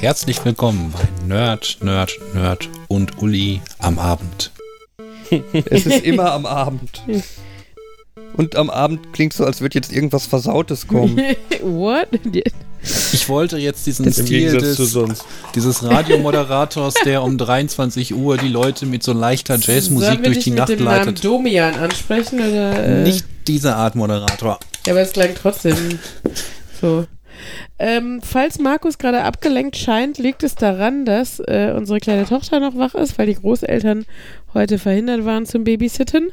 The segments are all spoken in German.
Herzlich willkommen bei Nerd, Nerd, Nerd und Uli am Abend. Es ist immer am Abend. Und am Abend klingt so, als würde jetzt irgendwas Versautes kommen. What? Ich wollte jetzt diesen Im Stil des, sonst. dieses Radiomoderators, der um 23 Uhr die Leute mit so leichter Sollen Jazzmusik wir durch dich die mit Nacht dem Namen leitet. Domian ansprechen oder? Äh, Nicht diese Art Moderator. Ja, aber es klang trotzdem so. Ähm, falls Markus gerade abgelenkt scheint, liegt es daran, dass äh, unsere kleine Tochter noch wach ist, weil die Großeltern heute verhindert waren zum Babysitten.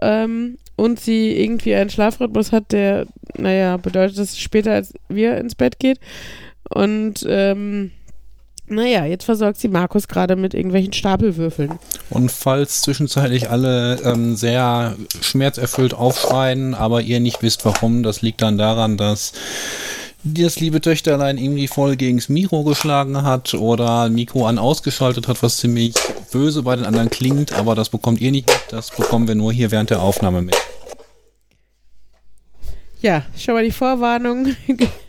Ähm, und sie irgendwie einen Schlafrhythmus hat, der, naja, bedeutet, dass sie später als wir ins Bett geht. Und ähm, naja, jetzt versorgt sie Markus gerade mit irgendwelchen Stapelwürfeln. Und falls zwischenzeitlich alle ähm, sehr schmerzerfüllt aufschreien, aber ihr nicht wisst warum, das liegt dann daran, dass das liebe Töchterlein irgendwie voll gegens Mikro geschlagen hat oder Mikro an ausgeschaltet hat, was ziemlich böse bei den anderen klingt, aber das bekommt ihr nicht mit, das bekommen wir nur hier während der Aufnahme mit. Ja, schon mal die Vorwarnung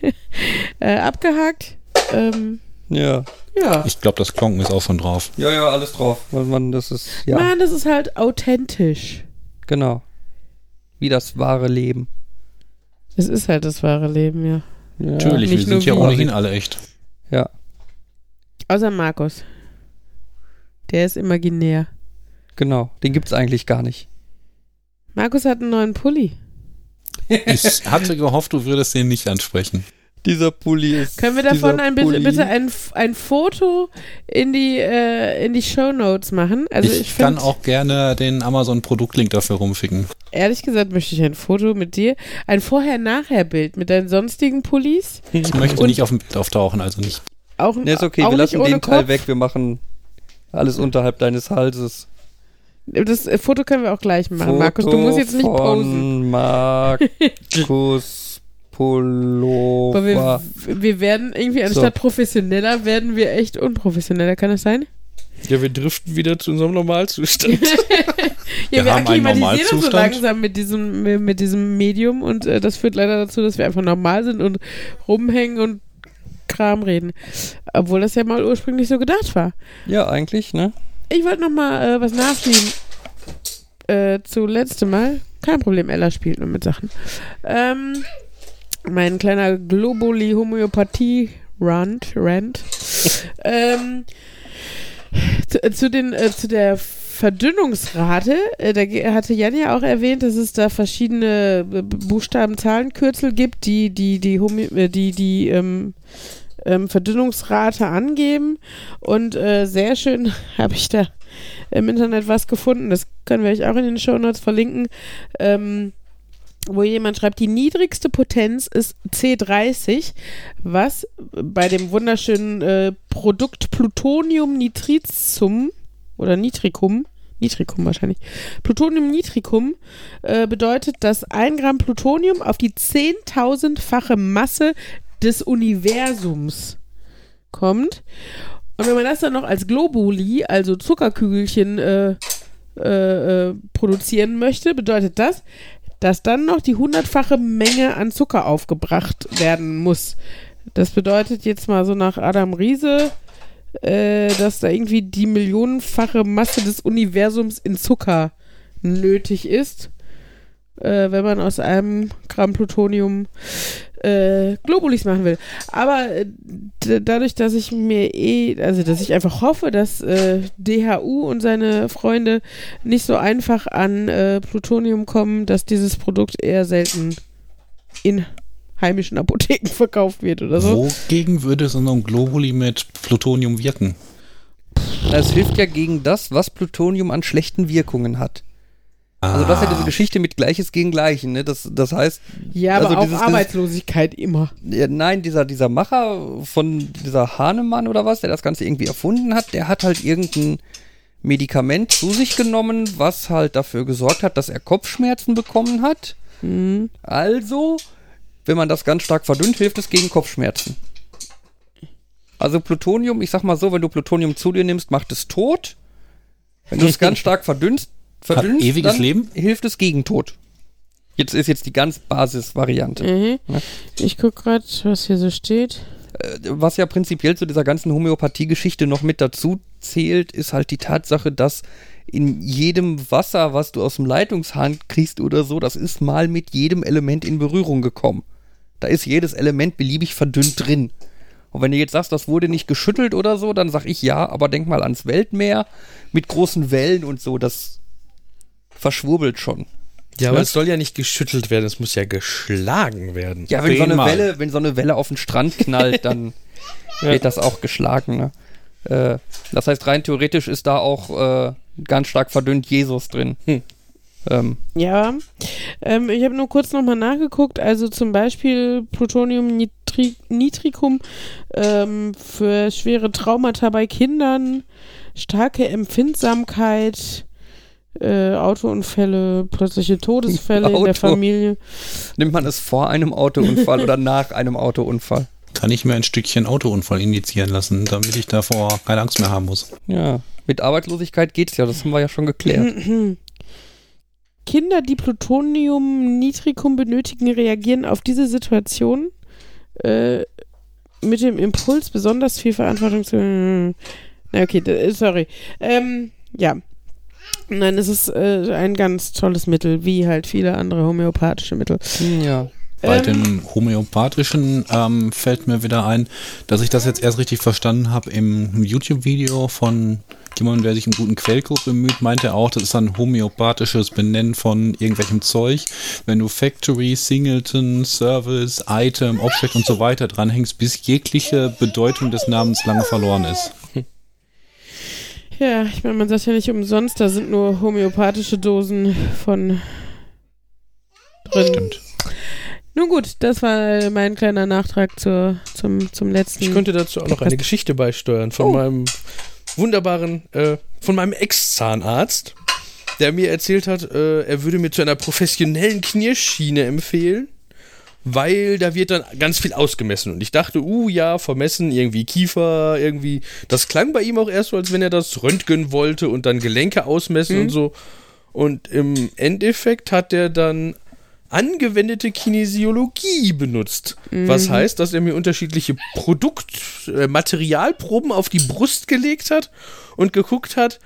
äh, abgehakt. Ähm, Ja. ja. Ich glaube, das Klonken ist auch schon drauf. Ja, ja, alles drauf. Weil man, das ist, ja, Mann, das ist halt authentisch. genau. Wie das wahre Leben. Es ist halt das wahre Leben, ja. Ja. Natürlich, wir sind ja ohnehin alle echt. Ja, Außer Markus. Der ist imaginär. genau. Den gibt's eigentlich gar nicht. Markus hat einen neuen Pulli. Ich hatte gehofft, du würdest den nicht ansprechen. Dieser Pulli ist. Können wir davon ein, bitte, bitte ein, ein Foto in die, äh, in die Shownotes machen? Also ich ich, kann auch gerne den Amazon-Produktlink dafür rumschicken. ehrlich gesagt möchte ich ein Foto mit dir, ein Vorher-Nachher-Bild mit deinen sonstigen Pullis. Ich möchte Und- nicht auf dem Bild auftauchen, also nicht. Auch, Ne, ist okay, wir lassen den Teil Kopf. weg. Wir machen alles unterhalb deines Halses. Das äh, Foto können wir auch gleich machen. Markus, du musst jetzt nicht von posen. Markus Pullover. Aber wir, wir werden irgendwie, anstatt professioneller, werden wir echt unprofessioneller. Kann das sein? Ja, wir driften wieder zu unserem Normalzustand. Ja, Wir haben einen akklimatisieren uns so Normalzustand. langsam mit diesem, mit diesem Medium und äh, das führt leider dazu, dass wir einfach normal sind und rumhängen und Kram reden. Obwohl das ja mal ursprünglich so gedacht war. Ja, eigentlich, ne? Ich wollte noch mal äh, was nachschieben. Äh, zu letztem Mal. Kein Problem, Ella spielt nur mit Sachen. Ähm, mein kleiner Globuli Homöopathie Rant, ähm, zu, äh, zu, den, äh, zu der Verdünnungsrate, äh, da hatte Jan ja auch erwähnt, dass es da verschiedene äh, Buchstaben-Zahlenkürzel gibt, die die, die, Homö äh, die, die ähm, ähm, Verdünnungsrate angeben. Und äh, sehr schön habe ich da im Internet was gefunden. Das können wir euch auch in den Shownotes verlinken. Ähm, wo jemand schreibt, die niedrigste Potenz ist C30, was bei dem wunderschönen äh, Produkt Plutonium Nitricum oder Nitricum, Nitricum wahrscheinlich, Plutonium Nitricum äh, bedeutet, dass ein Gramm Plutonium auf die 10.000-fache Masse des Universums kommt. Und wenn man das dann noch als Globuli, also Zuckerkügelchen, äh, äh, äh, produzieren möchte, bedeutet das, dass dann noch die hundertfache Menge an Zucker aufgebracht werden muss. Das bedeutet jetzt mal so nach Adam Riese, äh, dass da irgendwie die millionenfache Masse des Universums in Zucker nötig ist, äh, wenn man aus einem Gramm Plutonium äh, Globulis machen will. Aber äh, dadurch, dass ich mir eh, also dass ich einfach hoffe, dass äh, DHU und seine Freunde nicht so einfach an äh, Plutonium kommen, dass dieses Produkt eher selten in heimischen Apotheken verkauft wird oder so. Wogegen würde so ein Globuli mit Plutonium wirken? Es hilft ja gegen das, was Plutonium an schlechten Wirkungen hat. Also das ist ja diese Geschichte mit Gleiches gegen Gleichen, ne? Das, das heißt, Ja, aber Also auch dieses- dieses- Arbeitslosigkeit immer. ja, nein, dieser, dieser Macher von dieser Hahnemann oder was, der das Ganze irgendwie erfunden hat, der hat halt irgendein Medikament zu sich genommen, was halt dafür gesorgt hat, dass er Kopfschmerzen bekommen hat. Mhm. Also, wenn man das ganz stark verdünnt, hilft es gegen Kopfschmerzen. Also Plutonium, ich sag mal so, wenn du Plutonium zu dir nimmst, macht es tot. Wenn du es ganz stark verdünnst, verdünnst ewiges dann Leben? hilft es gegen Tod. Jetzt ist jetzt die ganz Basisvariante. Mhm. Ja. Ich guck grad, was hier so steht. Äh, Was ja prinzipiell zu dieser ganzen Homöopathie-Geschichte noch mit dazu zählt, ist halt die Tatsache, dass in jedem Wasser, was du aus dem Leitungshahn kriegst oder so, das ist mal mit jedem Element in Berührung gekommen. Da ist jedes Element beliebig verdünnt drin. Und wenn du jetzt sagst, das wurde nicht geschüttelt oder so, dann sag ich ja, aber denk mal ans Weltmeer mit großen Wellen und so, das verschwurbelt schon. Ja, aber Was? es soll ja nicht geschüttelt werden, es muss ja geschlagen werden. Ja, wenn so, eine. Welle, wenn so eine Welle auf den Strand knallt, dann wird das auch geschlagen. Ne? Äh, das heißt, rein theoretisch ist da auch äh, ganz stark verdünnt Jesus drin. Hm. Ähm, Ja, ähm, ich habe nur kurz nochmal nachgeguckt. Also zum Beispiel Plutonium nitri nitricum ähm, für schwere Traumata bei Kindern, starke Empfindsamkeit, äh, Autounfälle, plötzliche Todesfälle in der Auto. Familie. nimmt man es vor einem Autounfall oder nach einem Autounfall? Kann ich mir ein Stückchen Autounfall injizieren lassen, damit ich davor keine Angst mehr haben muss. Ja, mit Arbeitslosigkeit geht's ja, das haben wir ja schon geklärt. Kinder, die Plutonium nitricum benötigen, reagieren auf diese Situation äh, mit dem Impuls, besonders viel Verantwortung zu. Na, okay, äh, sorry. Ähm, ja. Nein, es ist äh, ein ganz tolles Mittel, wie halt viele andere homöopathische Mittel. Ja. Bei Ähm, dem homöopathischen ähm, fällt mir wieder ein, dass ich das jetzt erst richtig verstanden habe im YouTube-Video von jemandem, der sich um guten Quellcode bemüht, meint er auch, das ist ein homöopathisches Benennen von irgendwelchem Zeug. Wenn du Factory, Singleton, Service, Item, Object und so weiter dranhängst, bis jegliche Bedeutung des Namens lange verloren ist. Ja, ich meine, man sagt ja nicht umsonst, da sind nur homöopathische Dosen von drin. Stimmt. Nun gut, das war mein kleiner Nachtrag zur, zum, zum letzten. Ich könnte dazu auch noch eine Geschichte beisteuern von Oh. meinem wunderbaren, äh, von meinem Ex-Zahnarzt, der mir erzählt hat, äh, er würde mir zu einer professionellen Knierschiene empfehlen, weil da wird dann ganz viel ausgemessen. Und ich dachte, uh ja, vermessen, irgendwie Kiefer, irgendwie. Das klang bei ihm auch erst so, als wenn er das röntgen wollte und dann Gelenke ausmessen Mhm. und so. Und im Endeffekt hat er dann angewendete Kinesiologie benutzt. Was Mhm. heißt, dass er mir unterschiedliche Produkt-, äh, Materialproben auf die Brust gelegt hat und geguckt hat,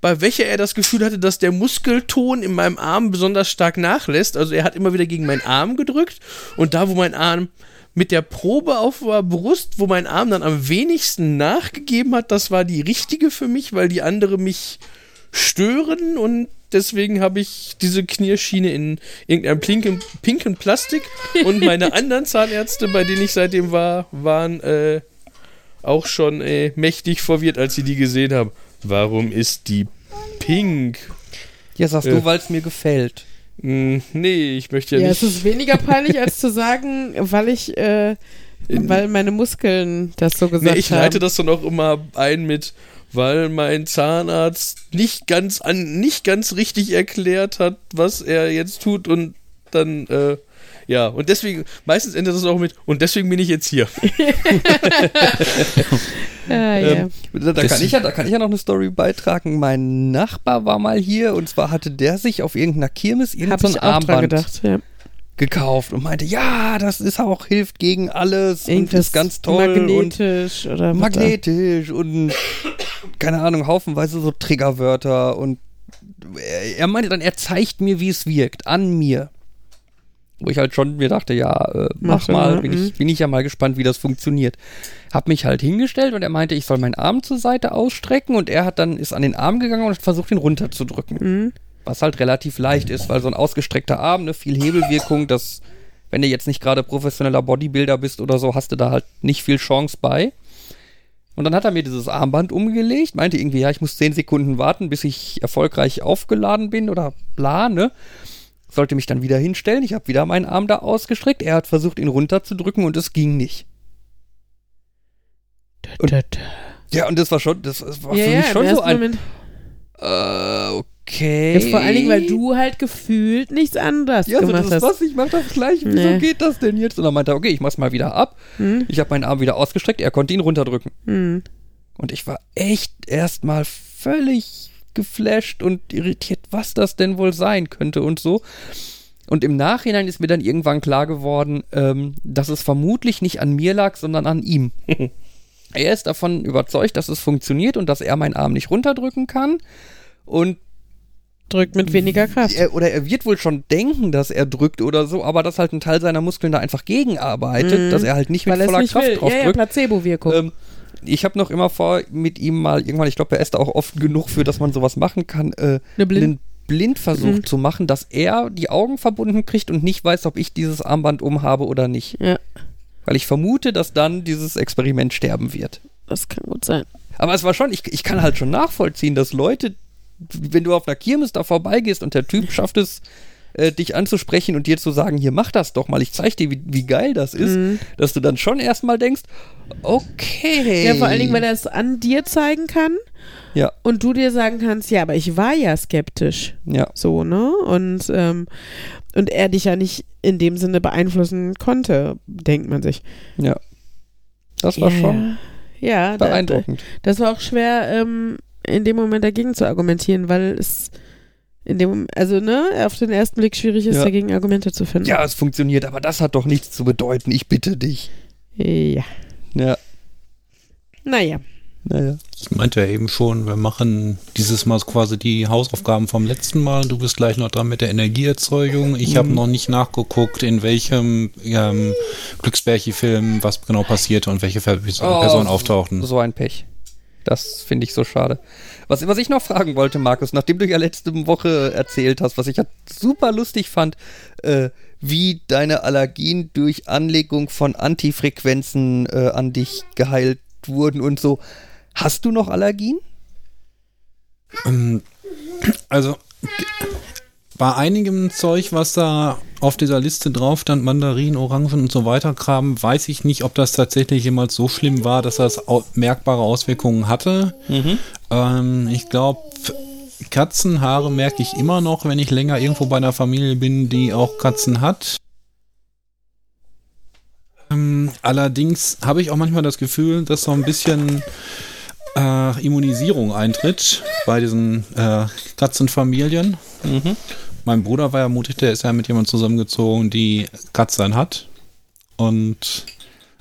bei welcher er das Gefühl hatte, dass der Muskelton in meinem Arm besonders stark nachlässt. Also er hat immer wieder gegen meinen Arm gedrückt und da, wo mein Arm mit der Probe auf der Brust, wo mein Arm dann am wenigsten nachgegeben hat, das war die richtige für mich, weil die andere mich stören und deswegen habe ich diese Knierschiene in irgendeinem pinken, pinken Plastik und meine anderen Zahnärzte, bei denen ich seitdem war, waren äh, auch schon äh, mächtig verwirrt, als sie die gesehen haben. Warum ist die pink? Ja, sagst Äh. du, weil es mir gefällt. Hm, nee, ich möchte ja, Ja, es nicht. ist weniger peinlich, als zu sagen, weil ich, äh, weil meine Muskeln das so gesagt Nee, ich haben. leite das dann auch immer ein mit, weil mein Zahnarzt nicht ganz an, nicht ganz richtig erklärt hat, was er jetzt tut und dann, äh, ja, und deswegen, meistens endet das auch mit, und deswegen bin ich jetzt hier. Ah, ja. Ähm, Da, da, kann ich ja, da kann ich ja noch eine Story beitragen. Mein Nachbar war mal hier und zwar hatte der sich auf irgendeiner Kirmes irgendein dran Armband gedacht. Ja. gekauft und meinte, ja, das ist auch, hilft gegen alles und Irgendwas ist ganz toll und magnetisch oder was da- magnetisch und keine Ahnung, haufenweise so Triggerwörter und er, er meinte dann, er zeigt mir, wie es wirkt, an mir. Wo ich halt schon mir dachte, ja, äh, mach Mach mal, bin mhm. ich, bin ich ja mal gespannt, wie das funktioniert. Hab mich halt hingestellt und er meinte, ich soll meinen Arm zur Seite ausstrecken und er hat dann, ist an den Arm gegangen und hat versucht, ihn runterzudrücken. Mhm. Was halt relativ leicht ist, weil so ein ausgestreckter Arm, ne, viel Hebelwirkung, das, wenn du jetzt nicht gerade professioneller Bodybuilder bist oder so, hast du da halt nicht viel Chance bei. Und dann hat er mir dieses Armband umgelegt, meinte irgendwie, ja, ich muss 10 Sekunden warten, bis ich erfolgreich aufgeladen bin oder bla, ne? Sollte mich dann wieder hinstellen. Ich habe wieder meinen Arm da ausgestreckt. Er hat versucht, ihn runterzudrücken und es ging nicht. Und-. Ja, und das war schon, das, das war Ja, für ja, mich im schon so ein. Moment. Äh, okay. Ja, vor allen Dingen, weil du halt gefühlt nichts anderes Ja, so gemacht das, hast. was ich mach das gleich. Wieso Nee. geht das denn jetzt? Und dann meinte er, okay, ich mach's mal wieder ab. Hm? Ich habe meinen Arm wieder ausgestreckt. Er konnte ihn runterdrücken. Hm. Und ich war echt erstmal völlig geflasht und irritiert, was das denn wohl sein könnte und so. Und im Nachhinein ist mir dann irgendwann klar geworden, ähm, dass es vermutlich nicht an mir lag, sondern an ihm. er ist davon überzeugt, dass es funktioniert und dass er meinen Arm nicht runterdrücken kann. Und Drückt mit weniger Kraft. er, oder er wird wohl schon denken, dass er drückt oder so, aber dass halt ein Teil seiner Muskeln da einfach gegenarbeitet, Mhm. dass er halt nicht mit Weil es voller nicht Kraft will. drauf Ja, ja, drückt. Placebo-Wirkung. Ähm, ich habe noch immer vor, mit ihm mal irgendwann, ich glaube, er ist da auch oft genug für, dass man sowas machen kann, äh, Eine Blind- einen Blindversuch Mhm. zu machen, dass er die Augen verbunden kriegt und nicht weiß, ob ich dieses Armband umhabe oder nicht. ja, Weil ich vermute, dass dann dieses Experiment sterben wird. das kann gut sein. Aber es war schon, ich, ich kann halt schon nachvollziehen, dass Leute, wenn du auf einer Kirmes da vorbeigehst und der Typ schafft es, äh, dich anzusprechen und dir zu sagen, hier mach das doch mal, ich zeig dir, wie, wie geil das ist, Mhm. dass du dann schon erstmal denkst, okay. Ja, vor allen Dingen, weil er es an dir zeigen kann Ja, und du dir sagen kannst, ja, aber ich war ja skeptisch. ja. So, ne? Und, ähm, und er dich ja nicht in dem Sinne beeinflussen konnte, denkt man sich. Ja. Das war ja, schon Ja, ja da, da, beeindruckend. das war auch schwer, ähm, in dem Moment dagegen zu argumentieren, weil es in dem, also ne, auf den ersten Blick schwierig ist, Ja. dagegen Argumente zu finden. Ja, es funktioniert, aber das hat doch nichts zu bedeuten. Ich bitte dich. Ja. Ja, Naja. naja. Ich meinte ja eben schon, wir machen dieses Mal quasi die Hausaufgaben vom letzten Mal. Du bist gleich noch dran mit der Energieerzeugung. Ich habe Mhm. noch nicht nachgeguckt, in welchem ähm, Glücksbärchi-Film was genau passierte und welche Oh, Personen auftauchten. So ein Pech. Das finde ich so schade. Was, was ich noch fragen wollte, Markus, nachdem du ja letzte Woche erzählt hast, was ich ja super lustig fand, äh, wie deine Allergien durch Anlegung von Antifrequenzen äh, an dich geheilt wurden und so. Hast du noch Allergien? Ähm, Also bei einigem Zeug, was da auf dieser Liste drauf stand, Mandarinen, Orangen und so weiter, Kram, weiß ich nicht, ob das tatsächlich jemals so schlimm war, dass das merkbare Auswirkungen hatte. Ähm, ich glaube, Katzenhaare merke ich immer noch, wenn ich länger irgendwo bei einer Familie bin, die auch Katzen hat. Ähm, allerdings habe ich auch manchmal das Gefühl, dass so ein bisschen äh, Immunisierung eintritt bei diesen äh, Katzenfamilien. Mhm. Mein Bruder war ja mutig, der ist ja mit jemandem zusammengezogen, die Katzen hat. Und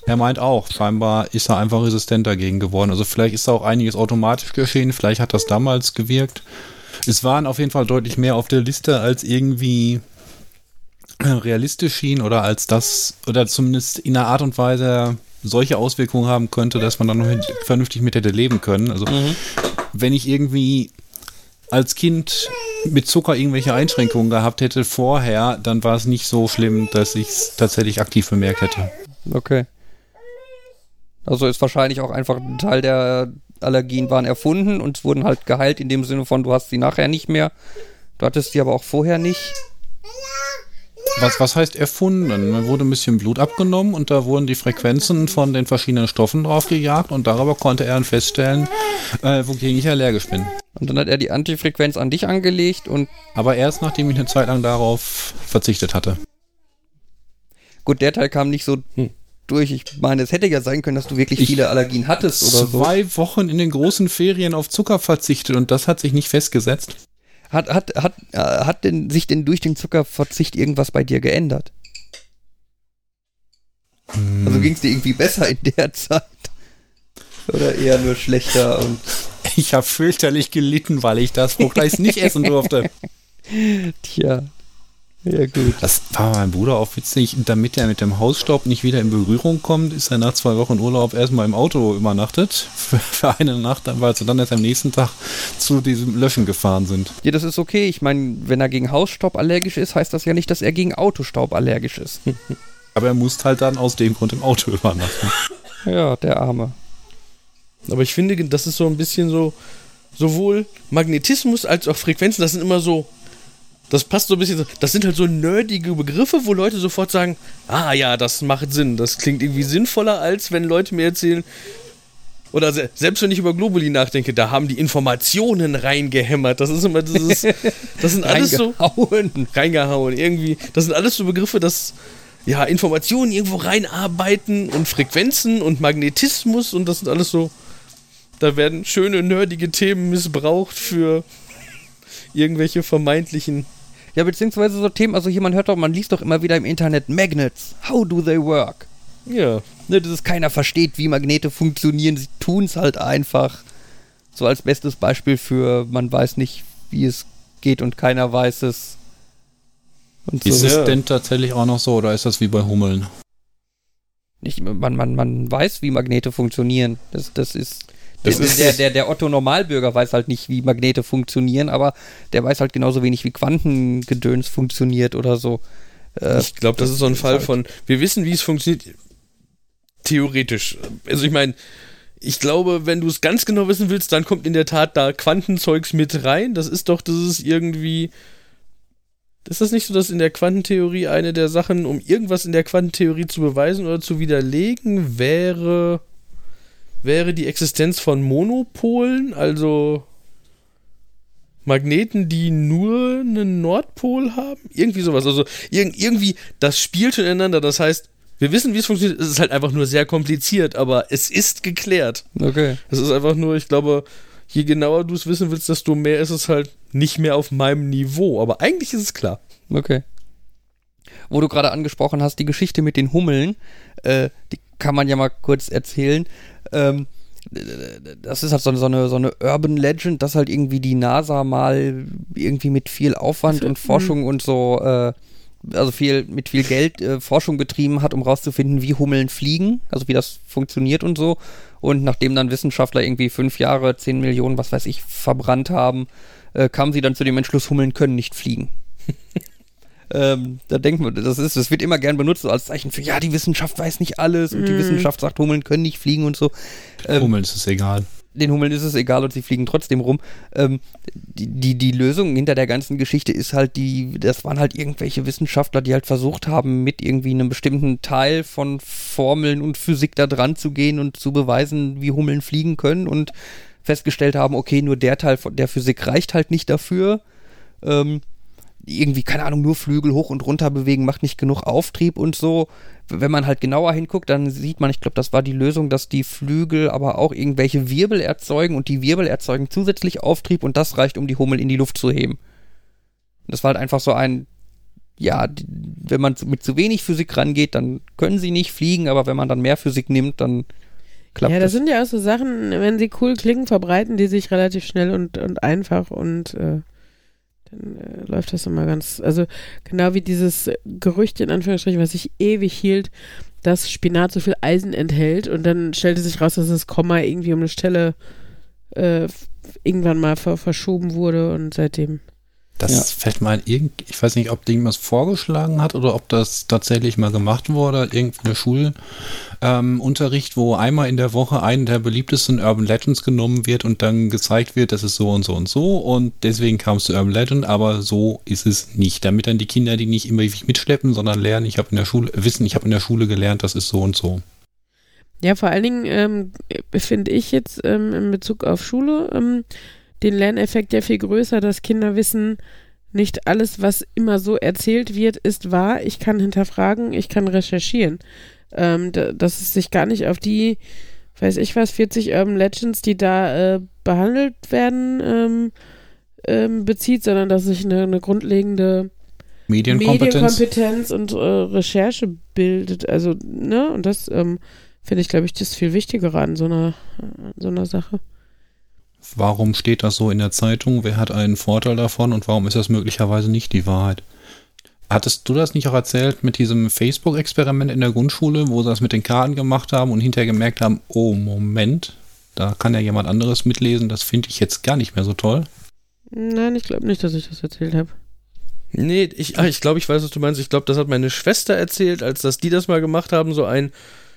er meint auch, scheinbar ist er einfach resistent dagegen geworden. Also vielleicht ist da auch einiges automatisch geschehen, vielleicht hat das damals gewirkt. Es waren auf jeden Fall deutlich mehr auf der Liste, als irgendwie äh, realistisch schien oder als das, oder zumindest in einer Art und Weise solche Auswirkungen haben könnte, dass man dann noch vernünftig mit hätte leben können. Also wenn ich irgendwie als Kind mit Zucker irgendwelche Einschränkungen gehabt hätte vorher, dann war es nicht so schlimm, dass ich es tatsächlich aktiv bemerkt hätte. Okay. Also ist wahrscheinlich auch einfach ein Teil der Allergien waren erfunden und wurden halt geheilt in dem Sinne von, du hast sie nachher nicht mehr. Du hattest sie aber auch vorher nicht. Was, was heißt erfunden? Mir wurde ein bisschen Blut abgenommen und da wurden die Frequenzen von den verschiedenen Stoffen drauf gejagt und darüber konnte er dann feststellen, äh, wogegen ich allergisch bin. Und dann hat er die Antifrequenz an dich angelegt und Aber erst nachdem ich eine Zeit lang darauf verzichtet hatte. gut, der Teil kam nicht so durch. Ich meine, es hätte ja sein können, dass du wirklich Ich- viele Allergien hattest oder so. Zwei Wochen in den großen Ferien auf Zucker verzichtet und das hat sich nicht festgesetzt. Hat, hat, hat, äh, hat denn, sich denn durch den Zuckerverzicht irgendwas bei dir geändert? Also ging es dir irgendwie besser in der Zeit? Oder eher nur schlechter und Ich habe fürchterlich gelitten, weil ich das Fruchteis nicht essen durfte. tja. Ja, gut. Das war mein Bruder auch witzig. Damit er mit dem Hausstaub nicht wieder in Berührung kommt, ist er nach zwei Wochen Urlaub erstmal im Auto übernachtet. Für, für eine Nacht, weil sie dann erst am nächsten Tag zu diesem Löschen gefahren sind. Ja, das ist okay. Ich meine, wenn er gegen Hausstaub allergisch ist, heißt das ja nicht, dass er gegen Autostaub allergisch ist. Aber er musste halt dann aus dem Grund im Auto übernachten. ja, der Arme. Aber ich finde, das ist so ein bisschen so, sowohl Magnetismus als auch Frequenzen, das sind immer so, das passt so ein bisschen, so- das sind halt so nerdige Begriffe, wo Leute sofort sagen, ah ja, das macht Sinn, das klingt irgendwie sinnvoller, als wenn Leute mir erzählen, oder se selbst wenn ich über Globuli nachdenke, da haben die Informationen reingehämmert. Das ist immer dieses, das sind alles so, Reingehauen. reingehauen. Irgendwie, das sind alles so Begriffe, dass ja Informationen irgendwo reinarbeiten und Frequenzen und Magnetismus und das sind alles so. Da werden schöne nerdige Themen missbraucht für irgendwelche vermeintlichen Ja, beziehungsweise so Themen, also hier, man hört doch, man liest doch immer wieder im Internet Magnets. How do they work? Ja. Ne, das ist keiner versteht, wie Magnete funktionieren. Sie tun es halt einfach. So als bestes Beispiel für, man weiß nicht, wie es geht und keiner weiß es. Und Ist so. es Ja. denn tatsächlich auch noch so oder ist das wie bei Hummeln? Nicht, man, man, man weiß, wie Magnete funktionieren. Das, das ist. Das der, ist- der, der, der Otto Normalbürger weiß halt nicht, wie Magnete funktionieren, aber der weiß halt genauso wenig, wie Quantengedöns funktioniert oder so. Äh, Ich glaube, das ist so ein Fall halt- von, wir wissen, wie es funktioniert. Theoretisch. Also ich meine, ich glaube, wenn du es ganz genau wissen willst, dann kommt in der Tat da Quantenzeugs mit rein. Das ist doch, das ist irgendwie. Ist das nicht so, dass in der Quantentheorie eine der Sachen, um irgendwas in der Quantentheorie zu beweisen oder zu widerlegen, wäre, wäre die Existenz von Monopolen, also Magneten, die nur einen Nordpol haben? Irgendwie sowas. Also irg irgendwie, das spielt schon ineinander. Das heißt, wir wissen, wie es funktioniert. Es ist halt einfach nur sehr kompliziert, aber es ist geklärt. okay. Es ist einfach nur, ich glaube, je genauer du es wissen willst, desto mehr ist es halt nicht mehr auf meinem Niveau. Aber eigentlich ist es klar. Okay. Wo du gerade angesprochen hast, die Geschichte mit den Hummeln, äh, die kann man ja mal kurz erzählen. Ähm, das ist halt so, eine- so, eine, so eine Urban Legend, dass halt irgendwie die NASA mal irgendwie mit viel Aufwand und Forschung und so, äh, also viel, mit viel Geld äh, Forschung betrieben hat, um rauszufinden, wie Hummeln fliegen, also wie das funktioniert und so. Und nachdem dann Wissenschaftler irgendwie fünf Jahre, zehn Millionen, was weiß ich, verbrannt haben, äh, kamen sie dann zu dem Entschluss, Hummeln können nicht fliegen. Ähm, da denkt man, das ist, das wird immer gern benutzt so als Zeichen für, ja, die Wissenschaft weiß nicht alles und die Wissenschaft sagt, Hummeln können nicht fliegen und so. Ähm, Hummeln ist es egal. den Hummeln ist es egal und sie fliegen trotzdem rum. Ähm, die, die, die Lösung hinter der ganzen Geschichte ist halt die, das waren halt irgendwelche Wissenschaftler, die halt versucht haben, mit irgendwie einem bestimmten Teil von Formeln und Physik da dran zu gehen und zu beweisen, wie Hummeln fliegen können und festgestellt haben, okay, nur der Teil von der Physik reicht halt nicht dafür. Ähm, irgendwie, keine Ahnung, nur Flügel hoch und runter bewegen, macht nicht genug Auftrieb und so. Wenn man halt genauer hinguckt, dann sieht man, ich glaube, das war die Lösung, dass die Flügel aber auch irgendwelche Wirbel erzeugen und die Wirbel erzeugen zusätzlich Auftrieb und das reicht, um die Hummel in die Luft zu heben. Das war halt einfach so ein, ja, wenn man mit zu wenig Physik rangeht, dann können sie nicht fliegen, aber wenn man dann mehr Physik nimmt, dann klappt ja, das das. sind ja auch so Sachen, wenn sie cool klingen, verbreiten die sich relativ schnell und, und einfach und äh, äh, läuft das immer ganz, also genau wie dieses Gerücht in Anführungsstrichen, was sich ewig hielt, dass Spinat so viel Eisen enthält und dann stellte sich raus, dass das Komma irgendwie um eine Stelle äh, irgendwann mal ver verschoben wurde und seitdem. Das Ja. fällt mal irgend, ich weiß nicht, ob irgendwas vorgeschlagen hat oder ob das tatsächlich mal gemacht wurde, irgendwie eine Schulunterricht, ähm, wo einmal in der Woche eine der beliebtesten Urban Legends genommen wird und dann gezeigt wird, das ist so und so und so und deswegen kam es zu Urban Legend, aber so ist es nicht. Damit dann die Kinder die nicht immer ewig mitschleppen, sondern lernen, ich habe in der Schule, wissen, ich habe in der Schule gelernt, das ist so und so. Ja, vor allen Dingen ähm, finde ich jetzt ähm, in Bezug auf Schule ähm, den Lerneffekt ja viel größer, dass Kinder wissen, nicht alles, was immer so erzählt wird, ist wahr. Ich kann hinterfragen, ich kann recherchieren. Ähm, da, dass es sich gar nicht auf die, weiß ich was, 40 Urban Legends, die da äh, behandelt werden, ähm, ähm, bezieht, sondern dass sich eine, eine grundlegende Medienkompetenz. Medienkompetenz und äh, Recherche bildet. Also, ne, und das ähm, finde ich, glaube ich, das viel Wichtigere an so einer, an so einer Sache. Warum steht das so in der Zeitung? Wer hat einen Vorteil davon und warum ist das möglicherweise nicht die Wahrheit? Hattest du das nicht auch erzählt mit diesem Facebook-Experiment in der Grundschule, wo sie das mit den Karten gemacht haben und hinterher gemerkt haben, oh Moment, da kann ja jemand anderes mitlesen, das finde ich jetzt gar nicht mehr so toll. Nein, ich glaube nicht, dass ich das erzählt habe. Nee, ich, ah, ich glaube, ich weiß, was du meinst. Ich glaube, das hat meine Schwester erzählt, als dass die das mal gemacht haben, so ein,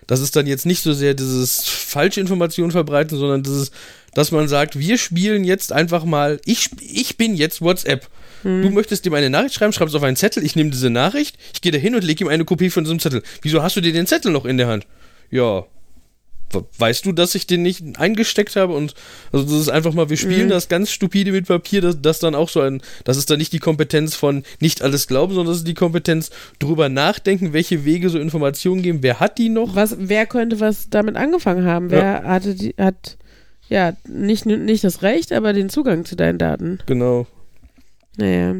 das ist dann jetzt nicht so sehr dieses falsche Informationen verbreiten, sondern dieses, dass man sagt, wir spielen jetzt einfach mal, ich, ich bin jetzt WhatsApp. Du möchtest ihm eine Nachricht schreiben, schreibst auf einen Zettel, ich nehme diese Nachricht, ich gehe da hin und lege ihm eine Kopie von diesem Zettel. Wieso hast du dir den Zettel noch in der Hand? Ja. We- Weißt du, dass ich den nicht eingesteckt habe? Und also das ist einfach mal, wir spielen Mhm. das ganz stupide mit Papier, das, das dann auch so ein, das ist dann nicht die Kompetenz von nicht alles glauben, sondern das ist die Kompetenz drüber nachdenken, welche Wege so Informationen geben, wer hat die noch? Was, wer könnte was damit angefangen haben? Wer hatte die, hat, ja, nicht, nicht das Recht, aber den Zugang zu deinen Daten. Genau. Naja.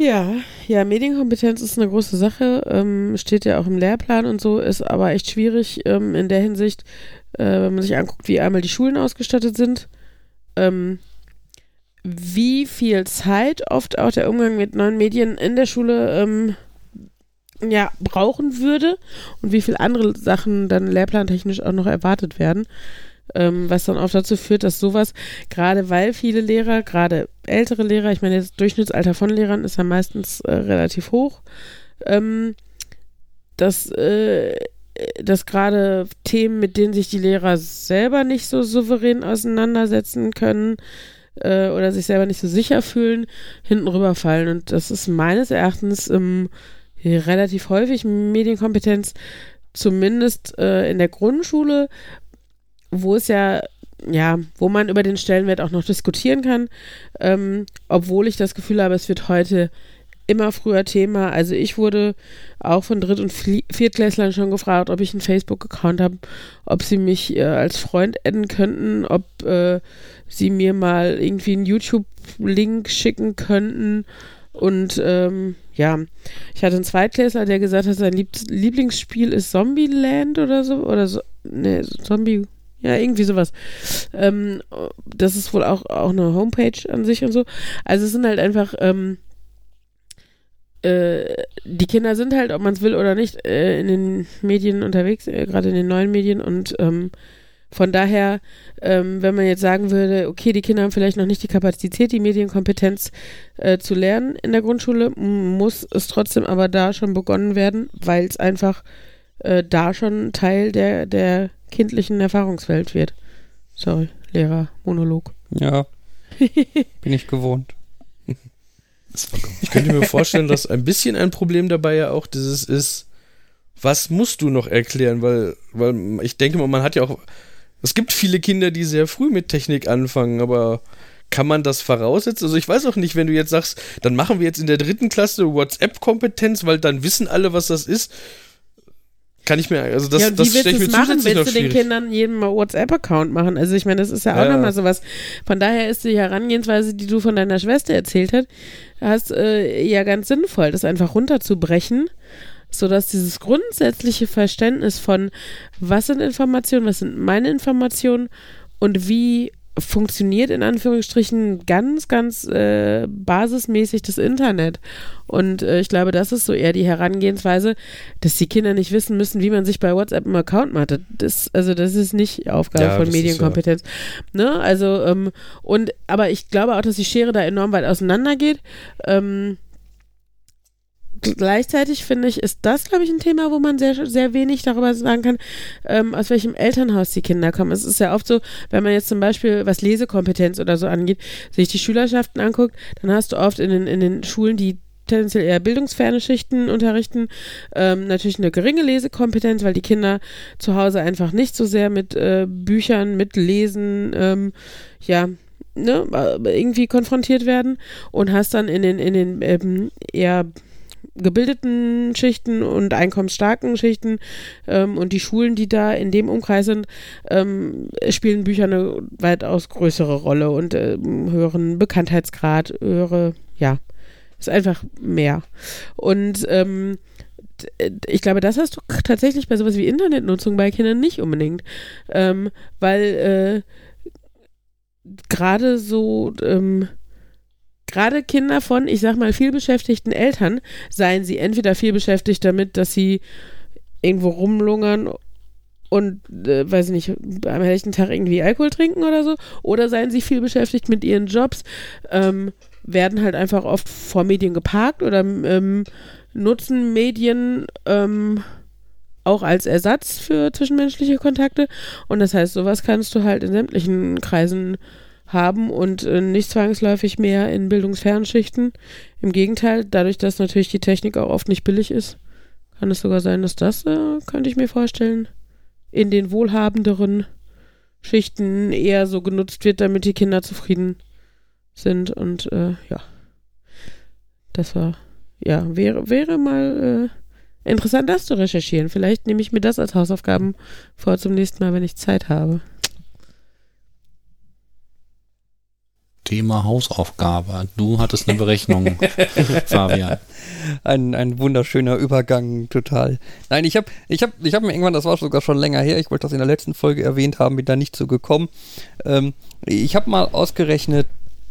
Ja, ja, Medienkompetenz ist eine große Sache, ähm, steht ja auch im Lehrplan und so, ist aber echt schwierig ähm, in der Hinsicht, äh, wenn man sich anguckt, wie einmal die Schulen ausgestattet sind, ähm, wie viel Zeit oft auch der Umgang mit neuen Medien in der Schule ähm, ja, brauchen würde und wie viel andere Sachen dann lehrplantechnisch auch noch erwartet werden. Ähm, was dann auch dazu führt, dass sowas, gerade weil viele Lehrer, gerade ältere Lehrer, ich meine, das Durchschnittsalter von Lehrern ist ja meistens äh, relativ hoch, ähm, dass, äh, dass gerade Themen, mit denen sich die Lehrer selber nicht so souverän auseinandersetzen können, äh, oder sich selber nicht so sicher fühlen, hinten rüberfallen. Und das ist meines Erachtens ähm, relativ häufig Medienkompetenz, zumindest äh, in der Grundschule, wo es ja, ja, wo man über den Stellenwert auch noch diskutieren kann, ähm, obwohl ich das Gefühl habe, es wird heute immer früher Thema. Also ich wurde auch von Dritt- und Viertklässlern schon gefragt, ob ich einen Facebook-Account habe, ob sie mich äh, als Freund adden könnten, ob äh, sie mir mal irgendwie einen YouTube-Link schicken könnten. Und ähm, ja, ich hatte einen Zweitklässler, der gesagt hat, sein Lieb Lieblingsspiel ist Zombieland oder so. Oder so. Ne, Zombie. Ja, irgendwie sowas. Ähm, das ist wohl auch, auch eine Homepage an sich und so. Also es sind halt einfach, ähm, äh, die Kinder sind halt, ob man es will oder nicht, äh, in den Medien unterwegs, äh, gerade in den neuen Medien und ähm, von daher, ähm, wenn man jetzt sagen würde, okay, die Kinder haben vielleicht noch nicht die Kapazität, die Medienkompetenz äh, zu lernen in der Grundschule, muss es trotzdem aber da schon begonnen werden, weil es einfach äh, da schon Teil der, der kindlichen Erfahrungswelt wird. Sorry, Lehrer, Monolog. Ja, bin ich gewohnt. Ich könnte mir vorstellen, dass ein bisschen ein Problem dabei ja auch dieses ist, was musst du noch erklären? Weil, weil ich denke mal, man hat ja auch es gibt viele Kinder, die sehr früh mit Technik anfangen, aber kann man das voraussetzen? Also ich weiß auch nicht, wenn du jetzt sagst, dann machen wir jetzt in der dritten Klasse WhatsApp-Kompetenz, weil dann wissen alle, was das ist. Kann ich mir, also das, ja, das stelle ich mir machen? zusätzlich Willst noch du den schwierig. Kindern jedem mal WhatsApp-Account machen? Also ich meine, das ist ja auch Ja. nochmal sowas. Von daher ist die Herangehensweise, die du von deiner Schwester erzählt hast, hast äh, ja ganz sinnvoll, das einfach runterzubrechen, sodass dieses grundsätzliche Verständnis von, was sind Informationen, was sind meine Informationen und wie funktioniert in Anführungsstrichen ganz, ganz äh, basismäßig das Internet. Und äh, ich glaube, das ist so eher die Herangehensweise, dass die Kinder nicht wissen müssen, wie man sich bei WhatsApp einen Account macht. Das, also das ist nicht Aufgabe Ja, von Medienkompetenz. Ne? Also, ähm, und aber ich glaube auch, dass die Schere da enorm weit auseinander geht. Ähm, Gleichzeitig finde ich, ist das, glaube ich, ein Thema, wo man sehr, sehr wenig darüber sagen kann, ähm, aus welchem Elternhaus die Kinder kommen. Es ist ja oft so, wenn man jetzt zum Beispiel, was Lesekompetenz oder so angeht, sich die Schülerschaften anguckt, dann hast du oft in den, in den Schulen, die tendenziell eher bildungsferne Schichten unterrichten, ähm, natürlich eine geringe Lesekompetenz, weil die Kinder zu Hause einfach nicht so sehr mit äh, Büchern, mit Lesen, ähm, ja, ne, äh, irgendwie konfrontiert werden und hast dann in den, in den ähm, eher gebildeten Schichten und einkommensstarken Schichten ähm, und die Schulen, die da in dem Umkreis sind, ähm, spielen Bücher eine weitaus größere Rolle und ähm, höheren Bekanntheitsgrad, höhere, ja, ist einfach mehr. Und ähm, d- ich glaube, das hast du tatsächlich bei sowas wie Internetnutzung bei Kindern nicht unbedingt, ähm, weil äh, gerade so ähm, gerade Kinder von, ich sag mal, vielbeschäftigten Eltern, seien sie entweder viel beschäftigt damit, dass sie irgendwo rumlungern und, äh, weiß ich nicht, am helllichen Tag irgendwie Alkohol trinken oder so, oder seien sie viel beschäftigt mit ihren Jobs, ähm, werden halt einfach oft vor Medien geparkt oder ähm, nutzen Medien ähm, auch als Ersatz für zwischenmenschliche Kontakte. Und das heißt, sowas kannst du halt in sämtlichen Kreisen haben und äh, nicht zwangsläufig mehr in bildungsfernen Schichten. Im Gegenteil, dadurch, dass natürlich die Technik auch oft nicht billig ist, kann es sogar sein, dass das, äh, könnte ich mir vorstellen, in den wohlhabenderen Schichten eher so genutzt wird, damit die Kinder zufrieden sind. Und äh, ja, das war, ja, wäre, wäre mal äh, interessant, das zu recherchieren. Vielleicht nehme ich mir das als Hausaufgaben vor zum nächsten Mal, wenn ich Zeit habe. Thema Hausaufgabe. Du hattest eine Berechnung, Fabian. Ein, ein wunderschöner Übergang, total. Nein, ich habe ich hab, ich hab mir irgendwann, das war sogar schon länger her, ich wollte das in der letzten Folge erwähnt haben, bin da nicht so gekommen. Ähm, ich habe mal ausgerechnet,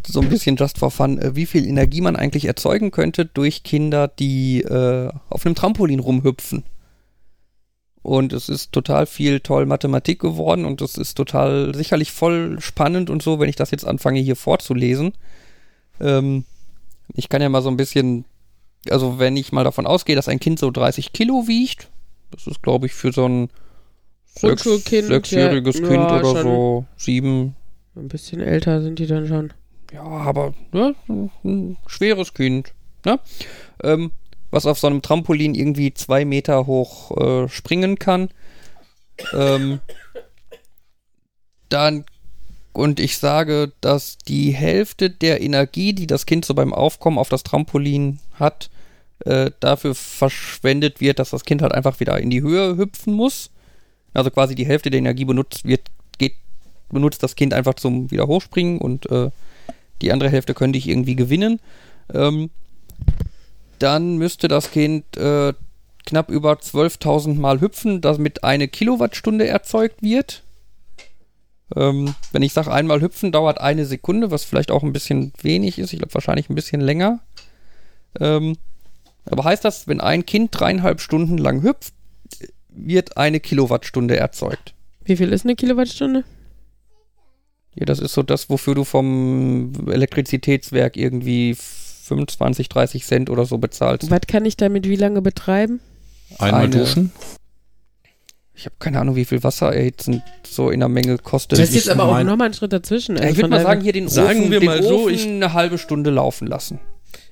so ein bisschen just for fun, äh, wie viel Energie man eigentlich erzeugen könnte durch Kinder, die äh, auf einem Trampolin rumhüpfen. Und es ist total viel toll Mathematik geworden und es ist total sicherlich voll spannend und so, wenn ich das jetzt anfange hier vorzulesen. Ähm, ich kann ja mal so ein bisschen, also wenn ich mal davon ausgehe, dass ein Kind so 30 Kilo wiegt, das ist glaube ich für so ein sechs, sechsjähriges ja, Kind ja, oder so, sieben, Ein bisschen älter sind die dann schon. ja, aber ne, ein schweres Kind, ne? Ähm, was auf so einem Trampolin irgendwie zwei Meter hoch äh, springen kann. Ähm, dann und ich sage, dass die Hälfte der Energie, die das Kind so beim Aufkommen auf das Trampolin hat, äh, dafür verschwendet wird, dass das Kind halt einfach wieder in die Höhe hüpfen muss. Also quasi die Hälfte der Energie benutzt wird, geht, benutzt das Kind einfach zum wieder hochspringen und äh, die andere Hälfte könnte ich irgendwie gewinnen. Ähm, dann müsste das Kind äh, knapp über 12.000 Mal hüpfen, damit eine Kilowattstunde erzeugt wird. Ähm, wenn ich sage, einmal hüpfen dauert eine Sekunde, was vielleicht auch ein bisschen wenig ist. Ich glaube wahrscheinlich ein bisschen länger. Ähm, aber heißt das, wenn ein Kind dreieinhalb Stunden lang hüpft, wird eine Kilowattstunde erzeugt. Wie viel ist eine Kilowattstunde? Ja, das ist so das, wofür du vom Elektrizitätswerk irgendwie 25, 30 Cent oder so bezahlst. Was kann ich damit wie lange betreiben? Einmal Eine- duschen? Ich habe keine Ahnung, wie viel Wasser erhitzen so in der Menge kostet. Das ist jetzt aber auch nochmal ein Schritt dazwischen. Ja, Also ich würde mal sagen, hier den Sagen Ofen, wir den mal so, Ofen ich- eine halbe Stunde laufen lassen.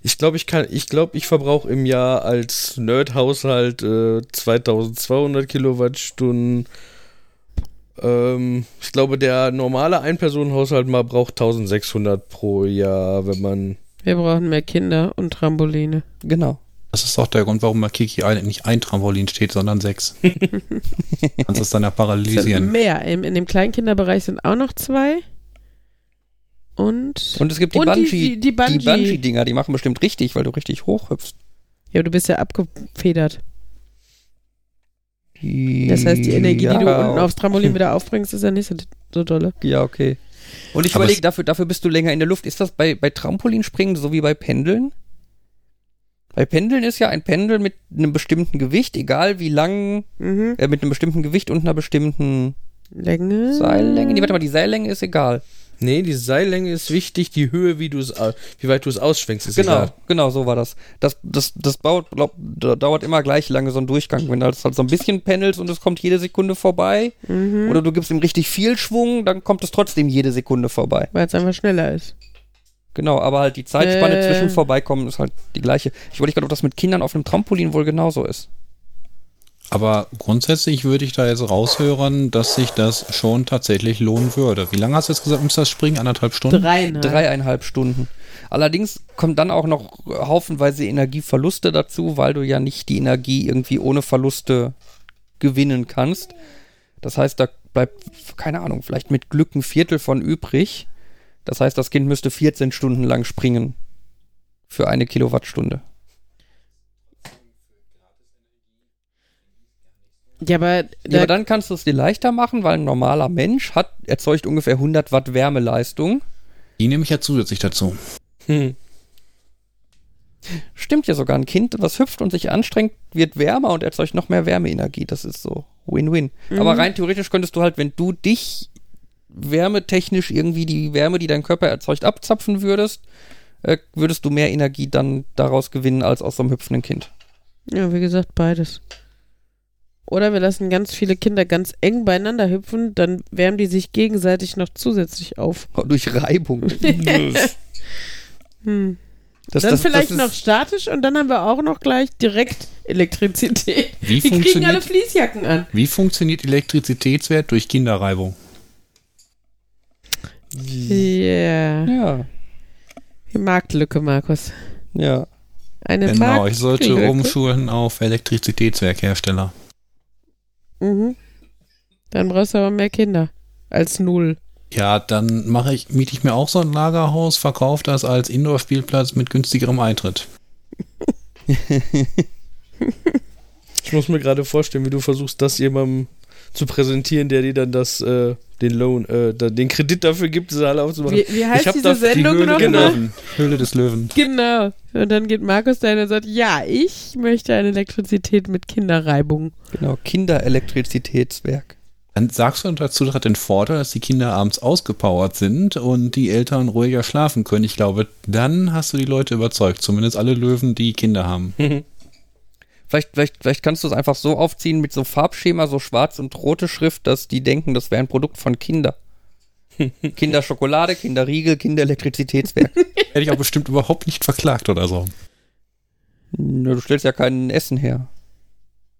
Ich glaube, ich kann, ich glaube, ich verbrauche im Jahr als Nerd-Haushalt äh, 2200 Kilowattstunden. Ähm, ich glaube, der normale Ein-Personen-Haushalt mal braucht 1600 pro Jahr, wenn man. Wir brauchen mehr Kinder und Trampoline. Genau. Das ist auch der Grund, warum bei Kiki Island nicht ein Trampolin steht, sondern sechs. Kannst es dann ja Sind parallelisieren. mehr. In, in dem Kleinkinderbereich sind auch noch zwei. Und. Und es gibt die Und die- Bungee, die- die Bungee- Bungee-Dinger, die machen bestimmt richtig, weil du richtig hoch hüpfst. ja, du bist ja abgefedert. Das heißt, die Energie, die du Ja, unten aufs Trampolin wieder aufbringst, ist ja nicht so, so dolle. Ja, okay. Und ich überlege, dafür, dafür bist du länger in der Luft. Ist das bei, bei Trampolinspringen so wie bei Pendeln? Bei Pendeln ist ja ein Pendel mit einem bestimmten Gewicht, egal wie lang, Mhm. äh, mit einem bestimmten Gewicht und einer bestimmten Länge. Seillänge. Nee, warte mal, die Seillänge ist egal. Nee, die Seillänge ist wichtig, die Höhe, wie du es, au- wie weit du es ausschwenkst, ist Genau, egal. genau, so war das. Das, das, das baut, glaub, da dauert immer gleich lange so ein Durchgang. Wenn du halt so ein bisschen pendelst und es kommt jede Sekunde vorbei, Mhm. oder du gibst ihm richtig viel Schwung, dann kommt es trotzdem jede Sekunde vorbei. Weil es einfach schneller ist. Genau, aber halt die Zeitspanne Äh. zwischen Vorbeikommen ist halt die gleiche. Ich wollte gerade, ob das mit Kindern auf einem Trampolin wohl genauso ist. Aber grundsätzlich würde ich da jetzt raushören, dass sich das schon tatsächlich lohnen würde. Wie lange hast du jetzt gesagt, muss das springen? Anderthalb Stunden? Drei, ne? Dreieinhalb Stunden. Allerdings kommen dann auch noch haufenweise Energieverluste dazu, weil du ja nicht die Energie irgendwie ohne Verluste gewinnen kannst. Das heißt, da bleibt, keine Ahnung, vielleicht mit Glück ein Viertel von übrig. Das heißt, das Kind müsste 14 Stunden lang springen für eine Kilowattstunde. Ja, aber, Ja, aber dann kannst du es dir leichter machen, weil ein normaler Mensch hat, erzeugt ungefähr 100 Watt Wärmeleistung. Die nehme ich ja zusätzlich dazu. Hm. Stimmt ja sogar, ein Kind, was hüpft und sich anstrengt, wird wärmer und erzeugt noch mehr Wärmeenergie. Das ist so Win-Win. Mhm. Aber rein theoretisch könntest du halt, wenn du dich wärmetechnisch irgendwie die Wärme, die dein Körper erzeugt, abzapfen würdest, äh, würdest du mehr Energie dann daraus gewinnen als aus so einem hüpfenden Kind. ja, wie gesagt, beides. Oder wir lassen ganz viele Kinder ganz eng beieinander hüpfen, dann wärmen die sich gegenseitig noch zusätzlich auf. Durch Reibung. Hm. Das, dann das, vielleicht das noch statisch und dann haben wir auch noch gleich direkt Elektrizität. Wie Die kriegen alle Fließjacken an. wie funktioniert Elektrizitätswert durch Kinderreibung? Ja. Ja, Die Marktlücke, Markus. ja. Eine Genau, ich sollte umschulen auf Elektrizitätswerkhersteller. Mhm. Dann brauchst du aber mehr Kinder. Als null. Ja, dann mache ich, miete ich mir auch so ein Lagerhaus, verkaufe das als Indoor-Spielplatz mit günstigerem Eintritt. Ich muss mir gerade vorstellen, wie du versuchst, das jemandem zu präsentieren, der dir dann das, äh, den Loan, äh, den Kredit dafür gibt, diese Halle aufzumachen. Wie, wie heißt diese Sendung Höhle, noch? genau. Höhle des Löwen. Genau. Und dann geht Markus dahin und sagt, ja, ich möchte eine Elektrizität mit Kinderreibung. Genau, Kinderelektrizitätswerk. Dann sagst du dazu, das hat den Vorteil, dass die Kinder abends ausgepowert sind und die Eltern ruhiger schlafen können. Ich glaube, dann hast du die Leute überzeugt. Zumindest alle Löwen, die Kinder haben. Vielleicht, vielleicht, vielleicht kannst du es einfach so aufziehen mit so Farbschema, so schwarz und rote Schrift, dass die denken, das wäre ein Produkt von Kinder. Kinderschokolade, Kinderriegel, Kinderelektrizitätswerk. Hätte ich auch bestimmt überhaupt nicht verklagt oder so. Nö, du stellst ja kein Essen her.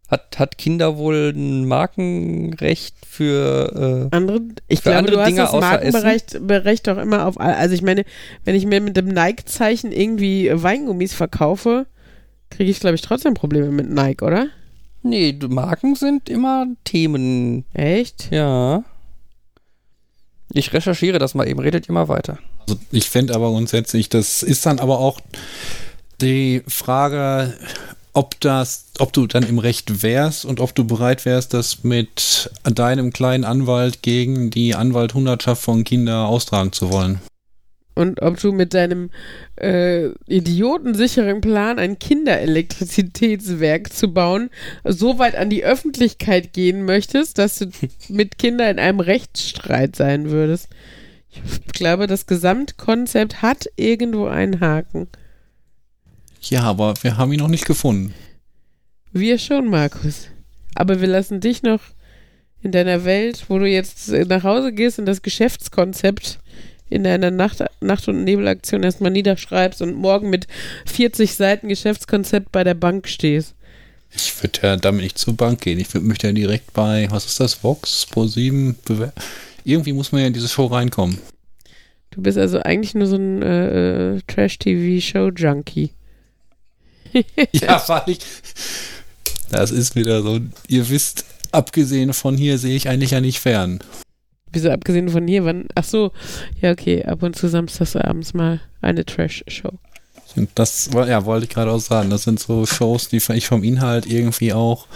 Hat, hat Kinder wohl ein Markenrecht für. Äh, Andere, ich Für glaube, andere du hast Dinge das Bereich doch immer auf. all- Also ich meine, wenn ich mir mit dem Nike-Zeichen irgendwie Weingummis verkaufe, kriege ich, glaube ich, trotzdem Probleme mit Nike, oder? nee, Marken sind immer Themen. Echt? Ja. Ich recherchiere das mal eben, redet ihr mal weiter. Also ich fände aber grundsätzlich, das ist dann aber auch die Frage, ob das, ob du dann im Recht wärst und ob du bereit wärst, das mit deinem kleinen Anwalt gegen die Anwalthundertschaft von Kinder austragen zu wollen. Und ob du mit deinem äh, idiotensicheren Plan, ein Kinderelektrizitätswerk zu bauen, so weit an die Öffentlichkeit gehen möchtest, dass du mit Kindern in einem Rechtsstreit sein würdest. Ich glaube, das Gesamtkonzept hat irgendwo einen Haken. Ja, aber wir haben ihn noch nicht gefunden. Wir schon, Markus. Aber wir lassen dich noch in deiner Welt, wo du jetzt nach Hause gehst und das Geschäftskonzept in deiner Nacht, Nacht- und Nebelaktion erstmal niederschreibst und morgen mit 40 Seiten Geschäftskonzept bei der Bank stehst. Ich würde ja damit nicht zur Bank gehen. Ich würd, möchte ja direkt bei, was ist das, Vox, Pro7 bewer- Irgendwie muss man ja in diese Show reinkommen. Du bist also eigentlich nur so ein äh, äh, Trash-TV-Show-Junkie. Ja, weil ich. Das ist wieder so. Ihr wisst, abgesehen von hier sehe ich eigentlich ja nicht fern. Wieso abgesehen von hier, wann? Ach so, ja okay, ab und zu samstagsabends mal eine Trash-Show. Und das ja, wollte ich gerade auch sagen. Das sind so Shows, die ich vom Inhalt irgendwie auch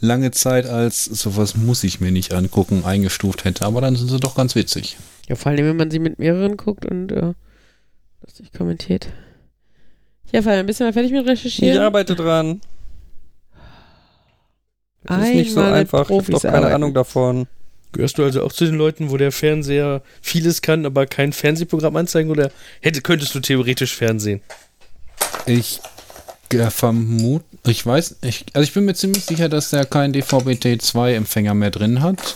lange Zeit als sowas muss ich mir nicht angucken eingestuft hätte. Aber dann sind sie doch ganz witzig. Ja, vor allem, wenn man sie mit mehreren guckt und äh, lustig kommentiert. Ja, Fabian, bist du mal fertig mit Ich Recherchieren? arbeite dran. Das ist nicht so einfach. Ich habe Profis doch keine arbeiten. Ahnung davon. Gehörst du also auch zu den Leuten, wo der Fernseher vieles kann, aber kein Fernsehprogramm anzeigen oder hätte, könntest du theoretisch Fernsehen? Ich äh, vermute, ich weiß, ich, also ich bin mir ziemlich sicher, dass der keinen DVB-T2-Empfänger mehr drin hat.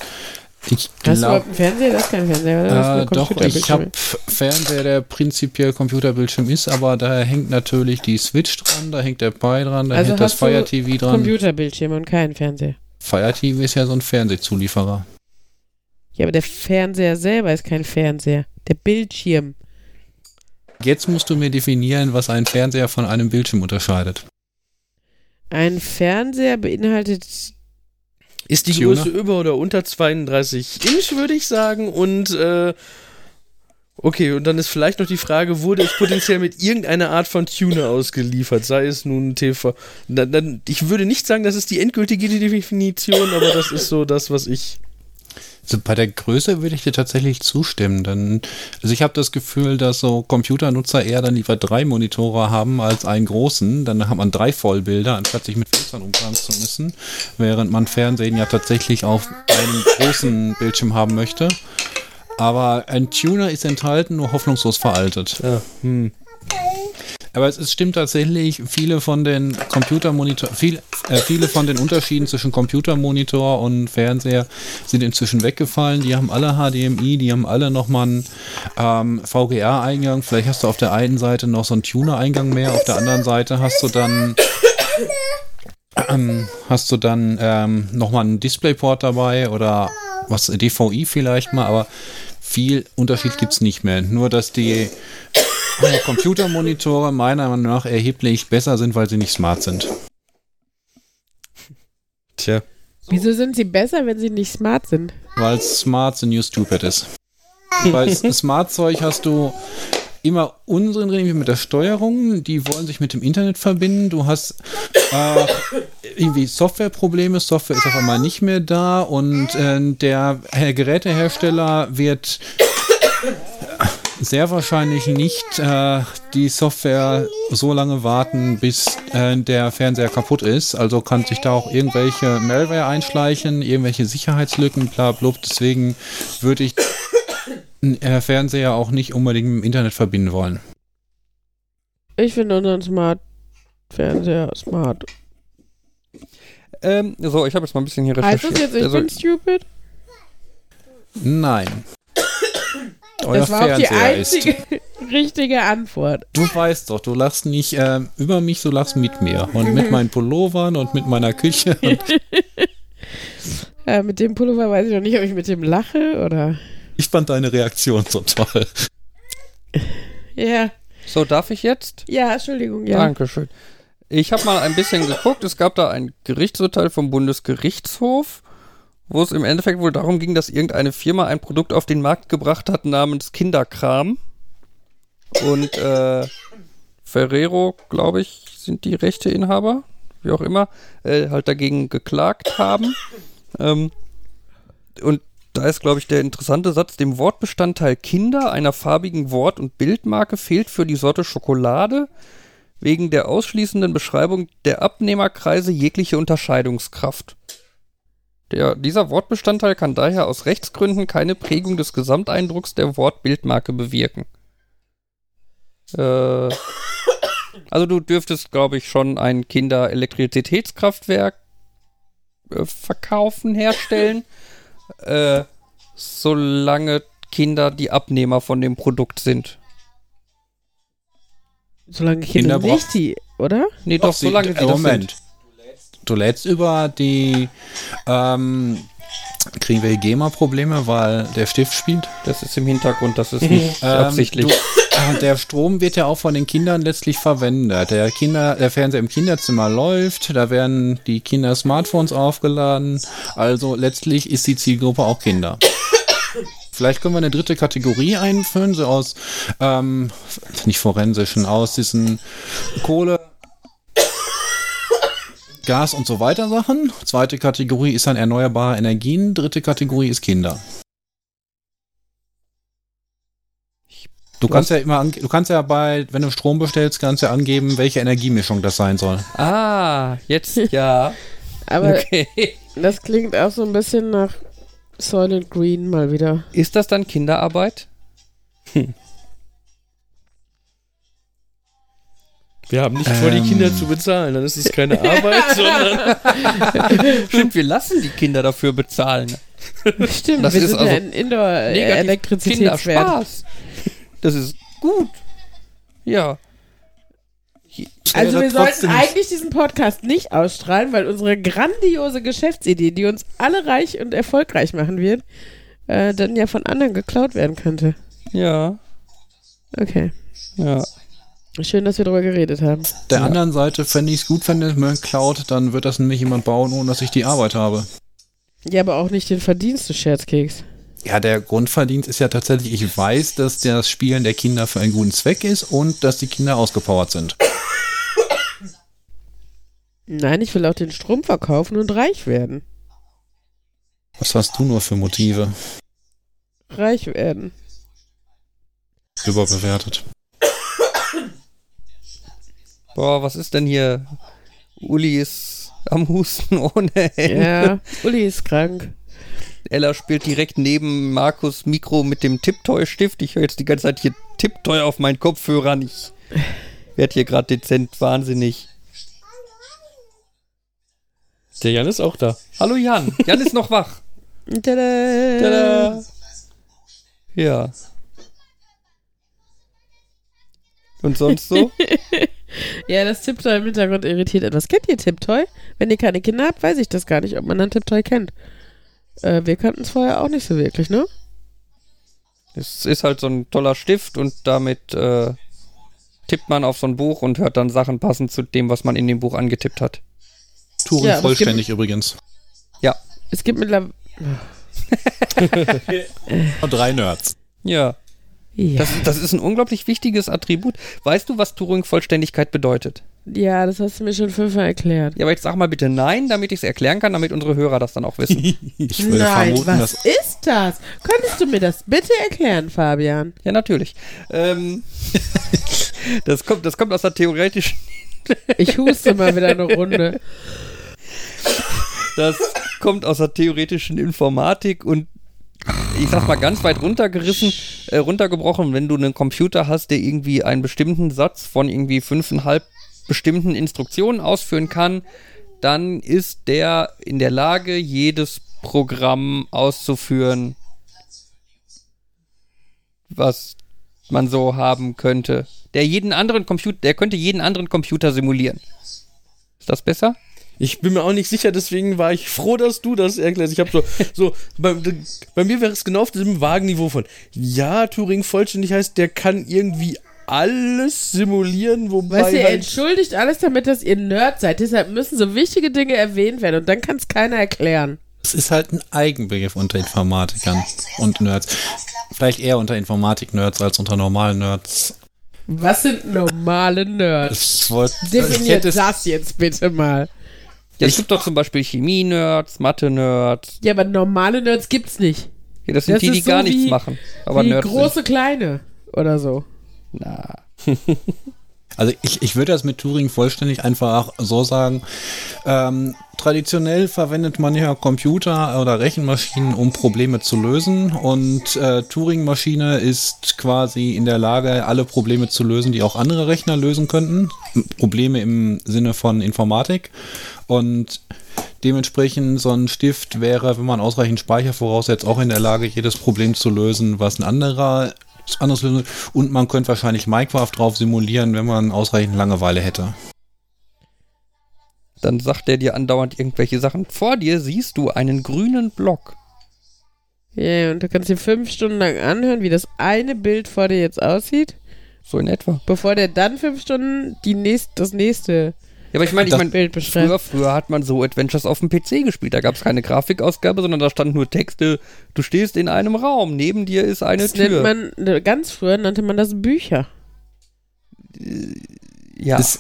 Ich Hast du glaube, Fernseher? Das ist kein Fernseher, oder? Das ist Äh, doch, ich habe Fernseher, der prinzipiell Computerbildschirm ist, aber da hängt natürlich die Switch dran, da hängt der Pi dran, da Also hängt das Fire TV dran. Computerbildschirm und keinen Fernseher. Fire TV ist ja so ein Fernsehzulieferer. Ja, aber der Fernseher selber ist kein Fernseher. Der Bildschirm. Jetzt musst du mir definieren, was ein Fernseher von einem Bildschirm unterscheidet. Ein Fernseher beinhaltet. Ist die? Größe über oder unter 32 Inch, würde ich sagen. Und äh, okay, und dann ist vielleicht noch die Frage, wurde es potenziell mit irgendeiner Art von Tuner ausgeliefert, sei es nun TV. Dann, dann, ich würde nicht sagen, das ist die endgültige Definition, aber das ist so das, was ich. Also bei der Größe würde ich dir tatsächlich zustimmen. Denn, also ich habe das Gefühl, dass so Computernutzer eher dann lieber drei Monitore haben als einen großen. Dann hat man drei Vollbilder, anstatt sich mit Filtern umplanen zu müssen. Während man Fernsehen ja tatsächlich auf einem großen Bildschirm haben möchte. Aber ein Tuner ist enthalten, nur hoffnungslos veraltet. Ja, hm. Aber es, es stimmt tatsächlich, viele von den Computermonitor, viel, äh, viele von den Unterschieden zwischen Computermonitor und Fernseher sind inzwischen weggefallen. Die haben alle HDMI, die haben alle nochmal einen ähm, VGA-Eingang. Vielleicht hast du auf der einen Seite noch so einen Tuner-Eingang mehr, auf der anderen Seite hast du dann ähm, hast du dann ähm, nochmal einen Displayport dabei oder was DVI vielleicht mal, aber viel Unterschied gibt es nicht mehr. Nur dass die Computermonitore meiner Meinung nach erheblich besser sind, weil sie nicht smart sind. Tja. Wieso sind sie besser, wenn sie nicht smart sind? Weil smart the new stupid ist. bei S- Smart-Zeug hast du immer Unsinn drin, wie mit der Steuerung. Die wollen sich mit dem Internet verbinden. Du hast äh, irgendwie Softwareprobleme. Software ist auf einmal nicht mehr da und äh, der Gerätehersteller wird sehr wahrscheinlich nicht äh, die Software so lange warten, bis äh, der Fernseher kaputt ist. Also kann sich da auch irgendwelche Malware einschleichen, irgendwelche Sicherheitslücken, bla blub. Deswegen würde ich den äh, Fernseher auch nicht unbedingt mit dem Internet verbinden wollen. Ich finde unseren Smart-Fernseher smart. Ähm, so, ich habe jetzt mal ein bisschen hier Heißt recherchiert. das jetzt, ich Also, bin stupid? Nein. Euer Das war auch die Fernseher ist. einzige richtige Antwort. Du weißt doch, du lachst nicht äh, über mich, du lachst mit mir. Und mit meinen Pullovern und mit meiner Küche. Äh, mit dem Pullover weiß ich noch nicht, ob ich mit dem lache oder. ich fand deine Reaktion so toll. Ja. so, darf ich jetzt? Ja, Entschuldigung, ja. Dankeschön. Ich habe mal ein bisschen geguckt. Es gab da ein Gerichtsurteil vom Bundesgerichtshof, wo es im Endeffekt wohl darum ging, dass irgendeine Firma ein Produkt auf den Markt gebracht hat namens Kinderkram. Und äh, Ferrero, glaube ich, sind die Rechteinhaber, wie auch immer, äh, halt dagegen geklagt haben. Ähm, und da ist, glaube ich, der interessante Satz, dem Wortbestandteil Kinder einer farbigen Wort- und Bildmarke fehlt für die Sorte Schokolade wegen der ausschließenden Beschreibung der Abnehmerkreise jegliche Unterscheidungskraft. Der, dieser Wortbestandteil kann daher aus Rechtsgründen keine Prägung des Gesamteindrucks der Wortbildmarke bewirken. Äh, also du dürftest, glaube ich, schon ein Kinder-Elektrizitätskraftwerk äh, verkaufen, herstellen, äh, solange Kinder die Abnehmer von dem Produkt sind. Solange Kinder, Kinder nicht die, oder? Nee, doch, solange sie äh, das Moment. sind. Lädst über die ähm, kriegen wir GEMA-Probleme, weil der Stift spielt. Das ist im Hintergrund, das ist nicht Ähm, absichtlich. Du, äh, der Strom wird ja auch von den Kindern letztlich verwendet. Der Kinder, der Fernseher im Kinderzimmer läuft, da werden die Kinder Smartphones aufgeladen. Also letztlich ist die Zielgruppe auch Kinder. Vielleicht können wir eine dritte Kategorie einführen, so aus ähm, nicht forensischen, aus diesen Kohle, Gas und so weiter Sachen. Zweite Kategorie ist dann erneuerbare Energien. Dritte Kategorie ist Kinder. Du kannst ja immer, du kannst ja bei, wenn du Strom bestellst, kannst ja angeben, welche Energiemischung das sein soll. ah, jetzt ja. Aber Okay. das klingt auch so ein bisschen nach Soylent Green mal wieder. Ist das dann Kinderarbeit? Wir haben nicht vor, die Ähm. Kinder zu bezahlen. Dann ist es keine Arbeit, sondern. Stimmt, wir lassen die Kinder dafür bezahlen. Stimmt, Das wir ist sind also ein Negativ Indoor-Elektrizitätswert. Kinderspaß. Das ist gut. Ja. Also wir sollten nicht. eigentlich diesen Podcast nicht ausstrahlen, weil unsere grandiose Geschäftsidee, die uns alle reich und erfolgreich machen wird, äh, dann ja von anderen geklaut werden könnte. Ja. Okay. Ja. Schön, dass wir darüber geredet haben. Der anderen Seite fände ich es gut, wenn es mir klaut, dann wird das nämlich jemand bauen, ohne dass ich die Arbeit habe. Ja, aber auch nicht den Verdienst des Scherzkeks. Ja, der Grundverdienst ist ja tatsächlich, ich weiß, dass das Spielen der Kinder für einen guten Zweck ist und dass die Kinder ausgepowert sind. Nein, ich will auch den Strom verkaufen und reich werden. Was hast du nur für Motive? Reich werden. Überbewertet. Boah, was ist denn hier? Uli ist am Husten ohne Ende. Ja, Uli ist krank. Ella spielt direkt neben Markus Mikro mit dem Tipptoy-Stift. Ich höre jetzt die ganze Zeit hier Tipptoy auf meinen Kopfhörern. Ich werde hier gerade dezent wahnsinnig. Der Jan ist auch da. Hallo Jan. Jan ist noch wach. Tada. Tada. Ja. Und sonst so? Ja, das Tipptoy im Hintergrund irritiert etwas. Kennt ihr Tipptoy? Wenn ihr keine Kinder habt, weiß ich das gar nicht, ob man dann Tipptoy kennt. Äh, wir kannten es vorher auch nicht so wirklich, ne? Es ist halt so ein toller Stift und damit äh, tippt man auf so ein Buch und hört dann Sachen passend zu dem, was man in dem Buch angetippt hat. Turing Ja, es gibt- vollständig übrigens. Ja. Es gibt mittlerweile. Drei Nerds. Ja. Ja. Das, das ist ein unglaublich wichtiges Attribut. Weißt du, was Turing-Vollständigkeit bedeutet? ja, das hast du mir schon fünfmal erklärt. Ja, aber jetzt sag mal bitte nein, damit ich es erklären kann, damit unsere Hörer das dann auch wissen. Ich würde Nein, vermuten, was dass ist das? Könntest du mir das bitte erklären, Fabian? ja, natürlich. Ähm, das, kommt, das kommt aus der theoretischen Ich huste mal wieder eine Runde. Das kommt aus der theoretischen Informatik und ich sag's mal ganz weit runtergerissen, äh, runtergebrochen, wenn du einen Computer hast, der irgendwie einen bestimmten Satz von irgendwie fünfeinhalb bestimmten Instruktionen ausführen kann, dann ist der in der Lage, jedes Programm auszuführen, was man so haben könnte. Der jeden anderen Computer, der könnte jeden anderen Computer simulieren. Ist das besser? Ich bin mir auch nicht sicher, deswegen war ich froh, dass du das erklärst. Ich habe so, so bei, bei mir wäre es genau auf diesem vagen Niveau von, ja, Turing vollständig heißt, der kann irgendwie alles simulieren, wobei Weißt du, ihr halt, entschuldigt alles damit, dass ihr Nerd seid. Deshalb müssen so wichtige Dinge erwähnt werden und dann kann es keiner erklären. es ist halt ein Eigenbegriff unter Informatikern und Nerds. Vielleicht eher unter Informatik-Nerds als unter normalen Nerds. Was sind normale Nerds? Ich wollte, ich Definiert das jetzt bitte mal. Ja, es gibt doch zum Beispiel Chemie-Nerds, Mathe-Nerds. Ja, aber normale Nerds gibt's nicht. Ja, das sind Das die, die so gar nichts machen. Aber Wie Nerds große, kleine oder so. sind. Na. also ich, ich würde das mit Turing vollständig einfach so sagen. Ähm, traditionell verwendet man ja Computer oder Rechenmaschinen, um Probleme zu lösen. Und äh, Turing-Maschine ist quasi in der Lage, alle Probleme zu lösen, die auch andere Rechner lösen könnten. Probleme im Sinne von Informatik. Und dementsprechend so ein Stift wäre, wenn man ausreichend Speicher voraussetzt, auch in der Lage, jedes Problem zu lösen, was ein anderer anderes lösen. Und man könnte wahrscheinlich Minecraft drauf simulieren, wenn man ausreichend Langeweile hätte. Dann sagt er dir andauernd irgendwelche Sachen. Vor dir siehst du einen grünen Block. Ja, und du kannst dir fünf Stunden lang anhören, wie das eine Bild vor dir jetzt aussieht, So in etwa. bevor der dann fünf Stunden die nächst, das nächste Ja, aber ich meine, ich Das meine, früher, früher hat man so Adventures auf dem PC gespielt. Da gab es keine Grafikausgabe, sondern da standen nur Texte. Du stehst in einem Raum, neben dir ist eine Das nennt Tür. man, ne, ganz früher nannte man das Bücher. ja, Es,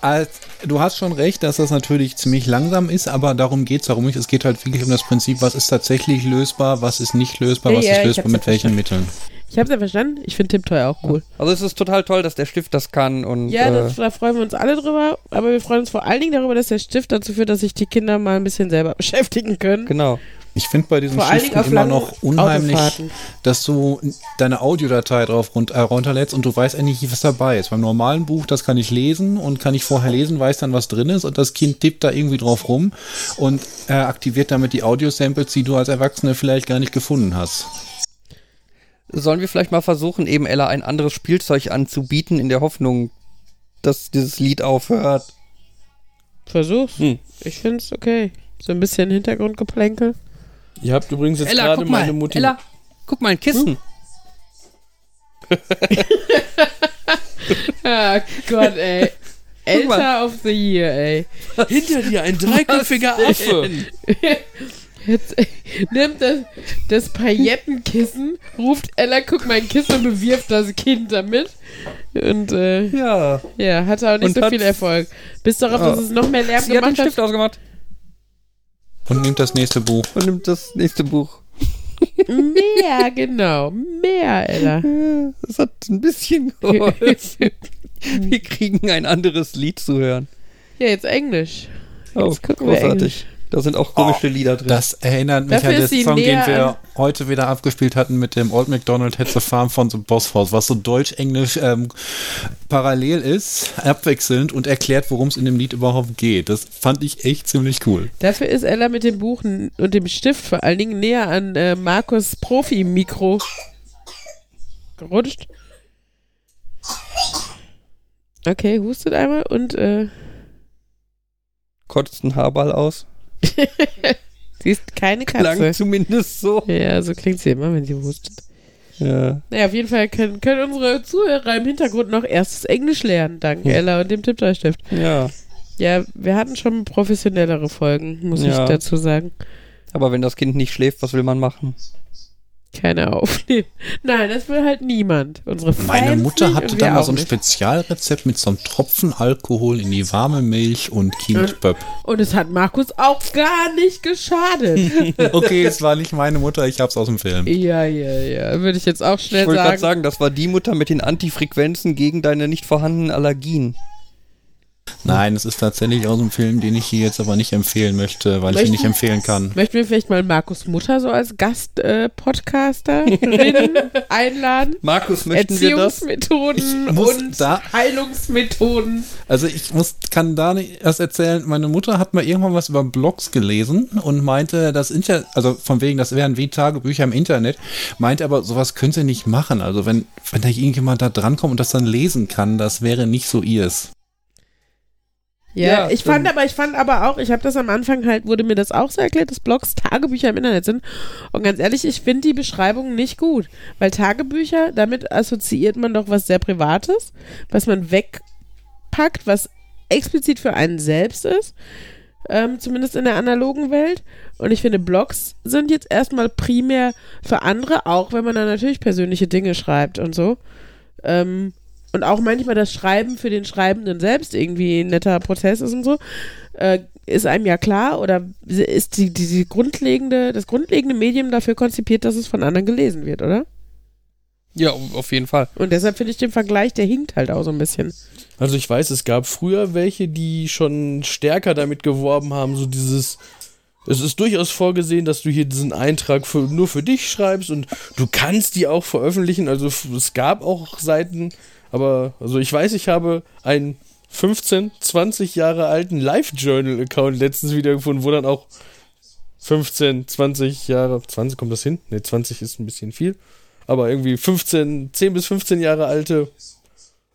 als, du hast schon recht, dass das natürlich ziemlich langsam ist, aber darum geht es darum nicht. Es geht halt wirklich um das Prinzip, was ist tatsächlich lösbar, was ist nicht lösbar, was ja, ist lösbar, mit welchen Mitteln. Ich hab's ja verstanden. Ich finde Tipptoy auch cool. also es ist total toll, dass der Stift das kann und Ja, äh, das, da freuen wir uns alle drüber. Aber wir freuen uns vor allen Dingen darüber, dass der Stift dazu führt, dass sich die Kinder mal ein bisschen selber beschäftigen können. genau. Ich finde bei diesen Vor auf immer noch unheimlich, dass du deine Audiodatei drauf äh, runterlädst und du weißt eigentlich nicht, was dabei ist. Beim normalen Buch, das kann ich lesen und kann ich vorher lesen, weiß dann, was drin ist und das Kind tippt da irgendwie drauf rum und äh, aktiviert damit die Audio-Samples, die du als Erwachsene vielleicht gar nicht gefunden hast. Sollen wir vielleicht mal versuchen, eben Ella ein anderes Spielzeug anzubieten, in der Hoffnung, dass dieses Lied aufhört? Versuch's. Hm. Ich find's okay. So ein bisschen Hintergrundgeplänkel. Ihr habt übrigens jetzt Ella, gerade guck mal, meine Mutti. Ella, guck mal, ein Kissen. Ah Gott, ey. Mal. Elter of the Year, ey. Hinter dir ein dreiköpfiger Affe. Jetzt nimmt das, das Paillettenkissen, ruft Ella, guck mein Kissen und bewirft das Kind damit. Und äh, Ja. ja, hatte auch nicht Und so hat- viel Erfolg. Bis darauf, dass Oh. es noch mehr Lärm Sie hat den gemacht hat. Stift ausgemacht Und nimmt das nächste Buch. und nimmt das nächste Buch. Mehr, genau. Mehr, Ella. Das hat ein bisschen geholfen. Wir kriegen ein anderes Lied zu hören. Ja, jetzt Englisch. Oh, Jetzt gucken wir großartig. Da sind auch komische Lieder drin. Das erinnert mich Dafür an den Song, den wir heute wieder abgespielt hatten mit dem Old MacDonald Had the Farm von The Boss House, was so Deutsch-Englisch ähm, parallel ist, abwechselnd und erklärt, worum es in dem Lied überhaupt geht. Das fand ich echt ziemlich cool. Dafür ist Ella mit dem Buch und dem Stift vor allen Dingen näher an äh, Markus Profi-Mikro gerutscht. Okay, hustet einmal und äh, Kotzt einen Haarball aus. sie ist keine Klang Katze. zumindest so. Ja, so klingt sie immer, wenn sie hustet. Ja. Naja, auf jeden Fall können, können unsere Zuhörer im Hintergrund noch erstes Englisch lernen, dank Hm. Ella und dem Tipptoy-Stift. ja. Ja, wir hatten schon professionellere Folgen, muss ich Ja. dazu sagen. Aber wenn das Kind nicht schläft, was will man machen? Keine aufnehmen. Nein, das will halt niemand. Unsere Fans Meine Mutter hatte da mal so ein nicht. Spezialrezept mit so einem Tropfen Alkohol in die warme Milch und Kindböpp. Und es hat Markus auch gar nicht geschadet. Okay, es war nicht meine Mutter, ich hab's aus dem Film. ja, ja, ja. Würde ich jetzt auch schnell Ich wollte gerade sagen. sagen, das war die Mutter mit den Antifrequenzen gegen deine nicht vorhandenen Allergien. Nein, es ist tatsächlich aus dem Film, den ich hier jetzt aber nicht empfehlen möchte, weil ich ihn Möchten- nicht empfehlen kann. Möchten wir vielleicht mal Markus Mutter so als Gast-Podcasterin einladen? Markus, möchten wir das? Erziehungsmethoden Ich muss und da- Heilungsmethoden. Also ich muss, kann da nicht erst erzählen, meine Mutter hat mal irgendwann was über Blogs gelesen und meinte, das Inter also von wegen, das wären wie Tagebücher im Internet, meinte aber, sowas könnt ihr nicht machen. Also wenn, wenn da irgendjemand da drankommt und das dann lesen kann, das wäre nicht so ihrs. Ja, Ja, ich fand aber, ich fand aber auch, ich habe das am Anfang halt, wurde mir das auch so erklärt, dass Blogs Tagebücher im Internet sind. Und ganz ehrlich, ich finde die Beschreibung nicht gut. Weil Tagebücher, damit assoziiert man doch was sehr Privates, was man wegpackt, was explizit für einen selbst ist. Ähm, zumindest in der analogen Welt. Und ich finde, Blogs sind jetzt erstmal primär für andere, auch wenn man da natürlich persönliche Dinge schreibt und so. Ähm, und auch manchmal das Schreiben für den Schreibenden selbst irgendwie ein netter Prozess ist und so, äh, ist einem ja klar oder ist die, die, die grundlegende, das grundlegende Medium dafür konzipiert, dass es von anderen gelesen wird, oder? Ja, auf jeden Fall. Und deshalb finde ich den Vergleich, der hinkt halt auch so ein bisschen. Also ich weiß, es gab früher welche, die schon stärker damit geworben haben, so dieses. Es ist durchaus vorgesehen, dass du hier diesen Eintrag für, nur für dich schreibst und du kannst die auch veröffentlichen. Also es gab auch Seiten, aber also ich weiß, ich habe einen 15, 20 Jahre alten Live-Journal-Account letztens wieder gefunden, wo dann auch 15, 20 Jahre, 20 kommt das hin? Ne, 20 ist ein bisschen viel. Aber irgendwie 15, 10 bis 15 Jahre alte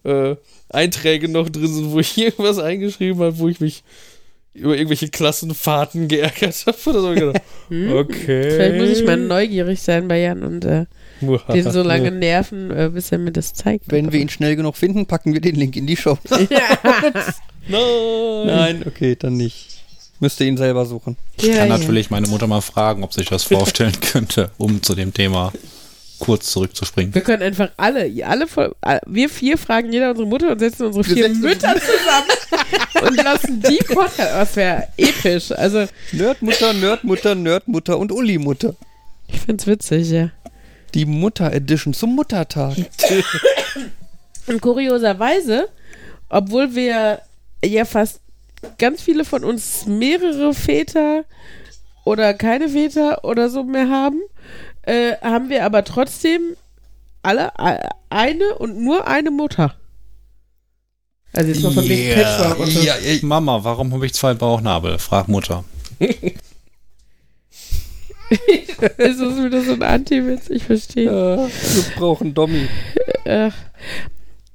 äh, Einträge noch drin sind, wo ich irgendwas eingeschrieben habe, wo ich mich über irgendwelche Klassenfahrten geärgert habe. Oder so. Gedacht, okay. Vielleicht muss ich mal neugierig sein bei Jan und äh, den so lange nerven, äh, bis er mir das zeigt. Wenn wir ihn schnell genug finden, packen wir den Link in die Show. Nein. Nein, okay, dann nicht. Müsste ihn selber suchen. Ich ja, kann ja. natürlich meine Mutter mal fragen, ob sich das vorstellen könnte, um zu dem Thema kurz zurückzuspringen. Wir können einfach alle, alle, voll- all- wir vier fragen jeder unsere Mutter und setzen unsere Wir vier setzen- Mütter zusammen und lassen die Podcast. Das wäre episch. Also, Nerdmutter, Nerdmutter, Nerdmutter und Uli-Mutter. ich find's witzig, ja. Die Mutter-Edition zum Muttertag. Und kurioserweise, obwohl wir ja fast ganz viele von uns mehrere Väter oder keine Väter oder so mehr haben, äh, haben wir aber trotzdem alle äh, eine und nur eine Mutter. Also jetzt mal von wegen Yeah. Patchwork und so. Ja, ey, Mama, warum habe ich zwei Bauchnabel? Frag Mutter. Ist das wieder so ein Anti-Witz? Ich verstehe. ja, wir brauchen Dommy. Äh,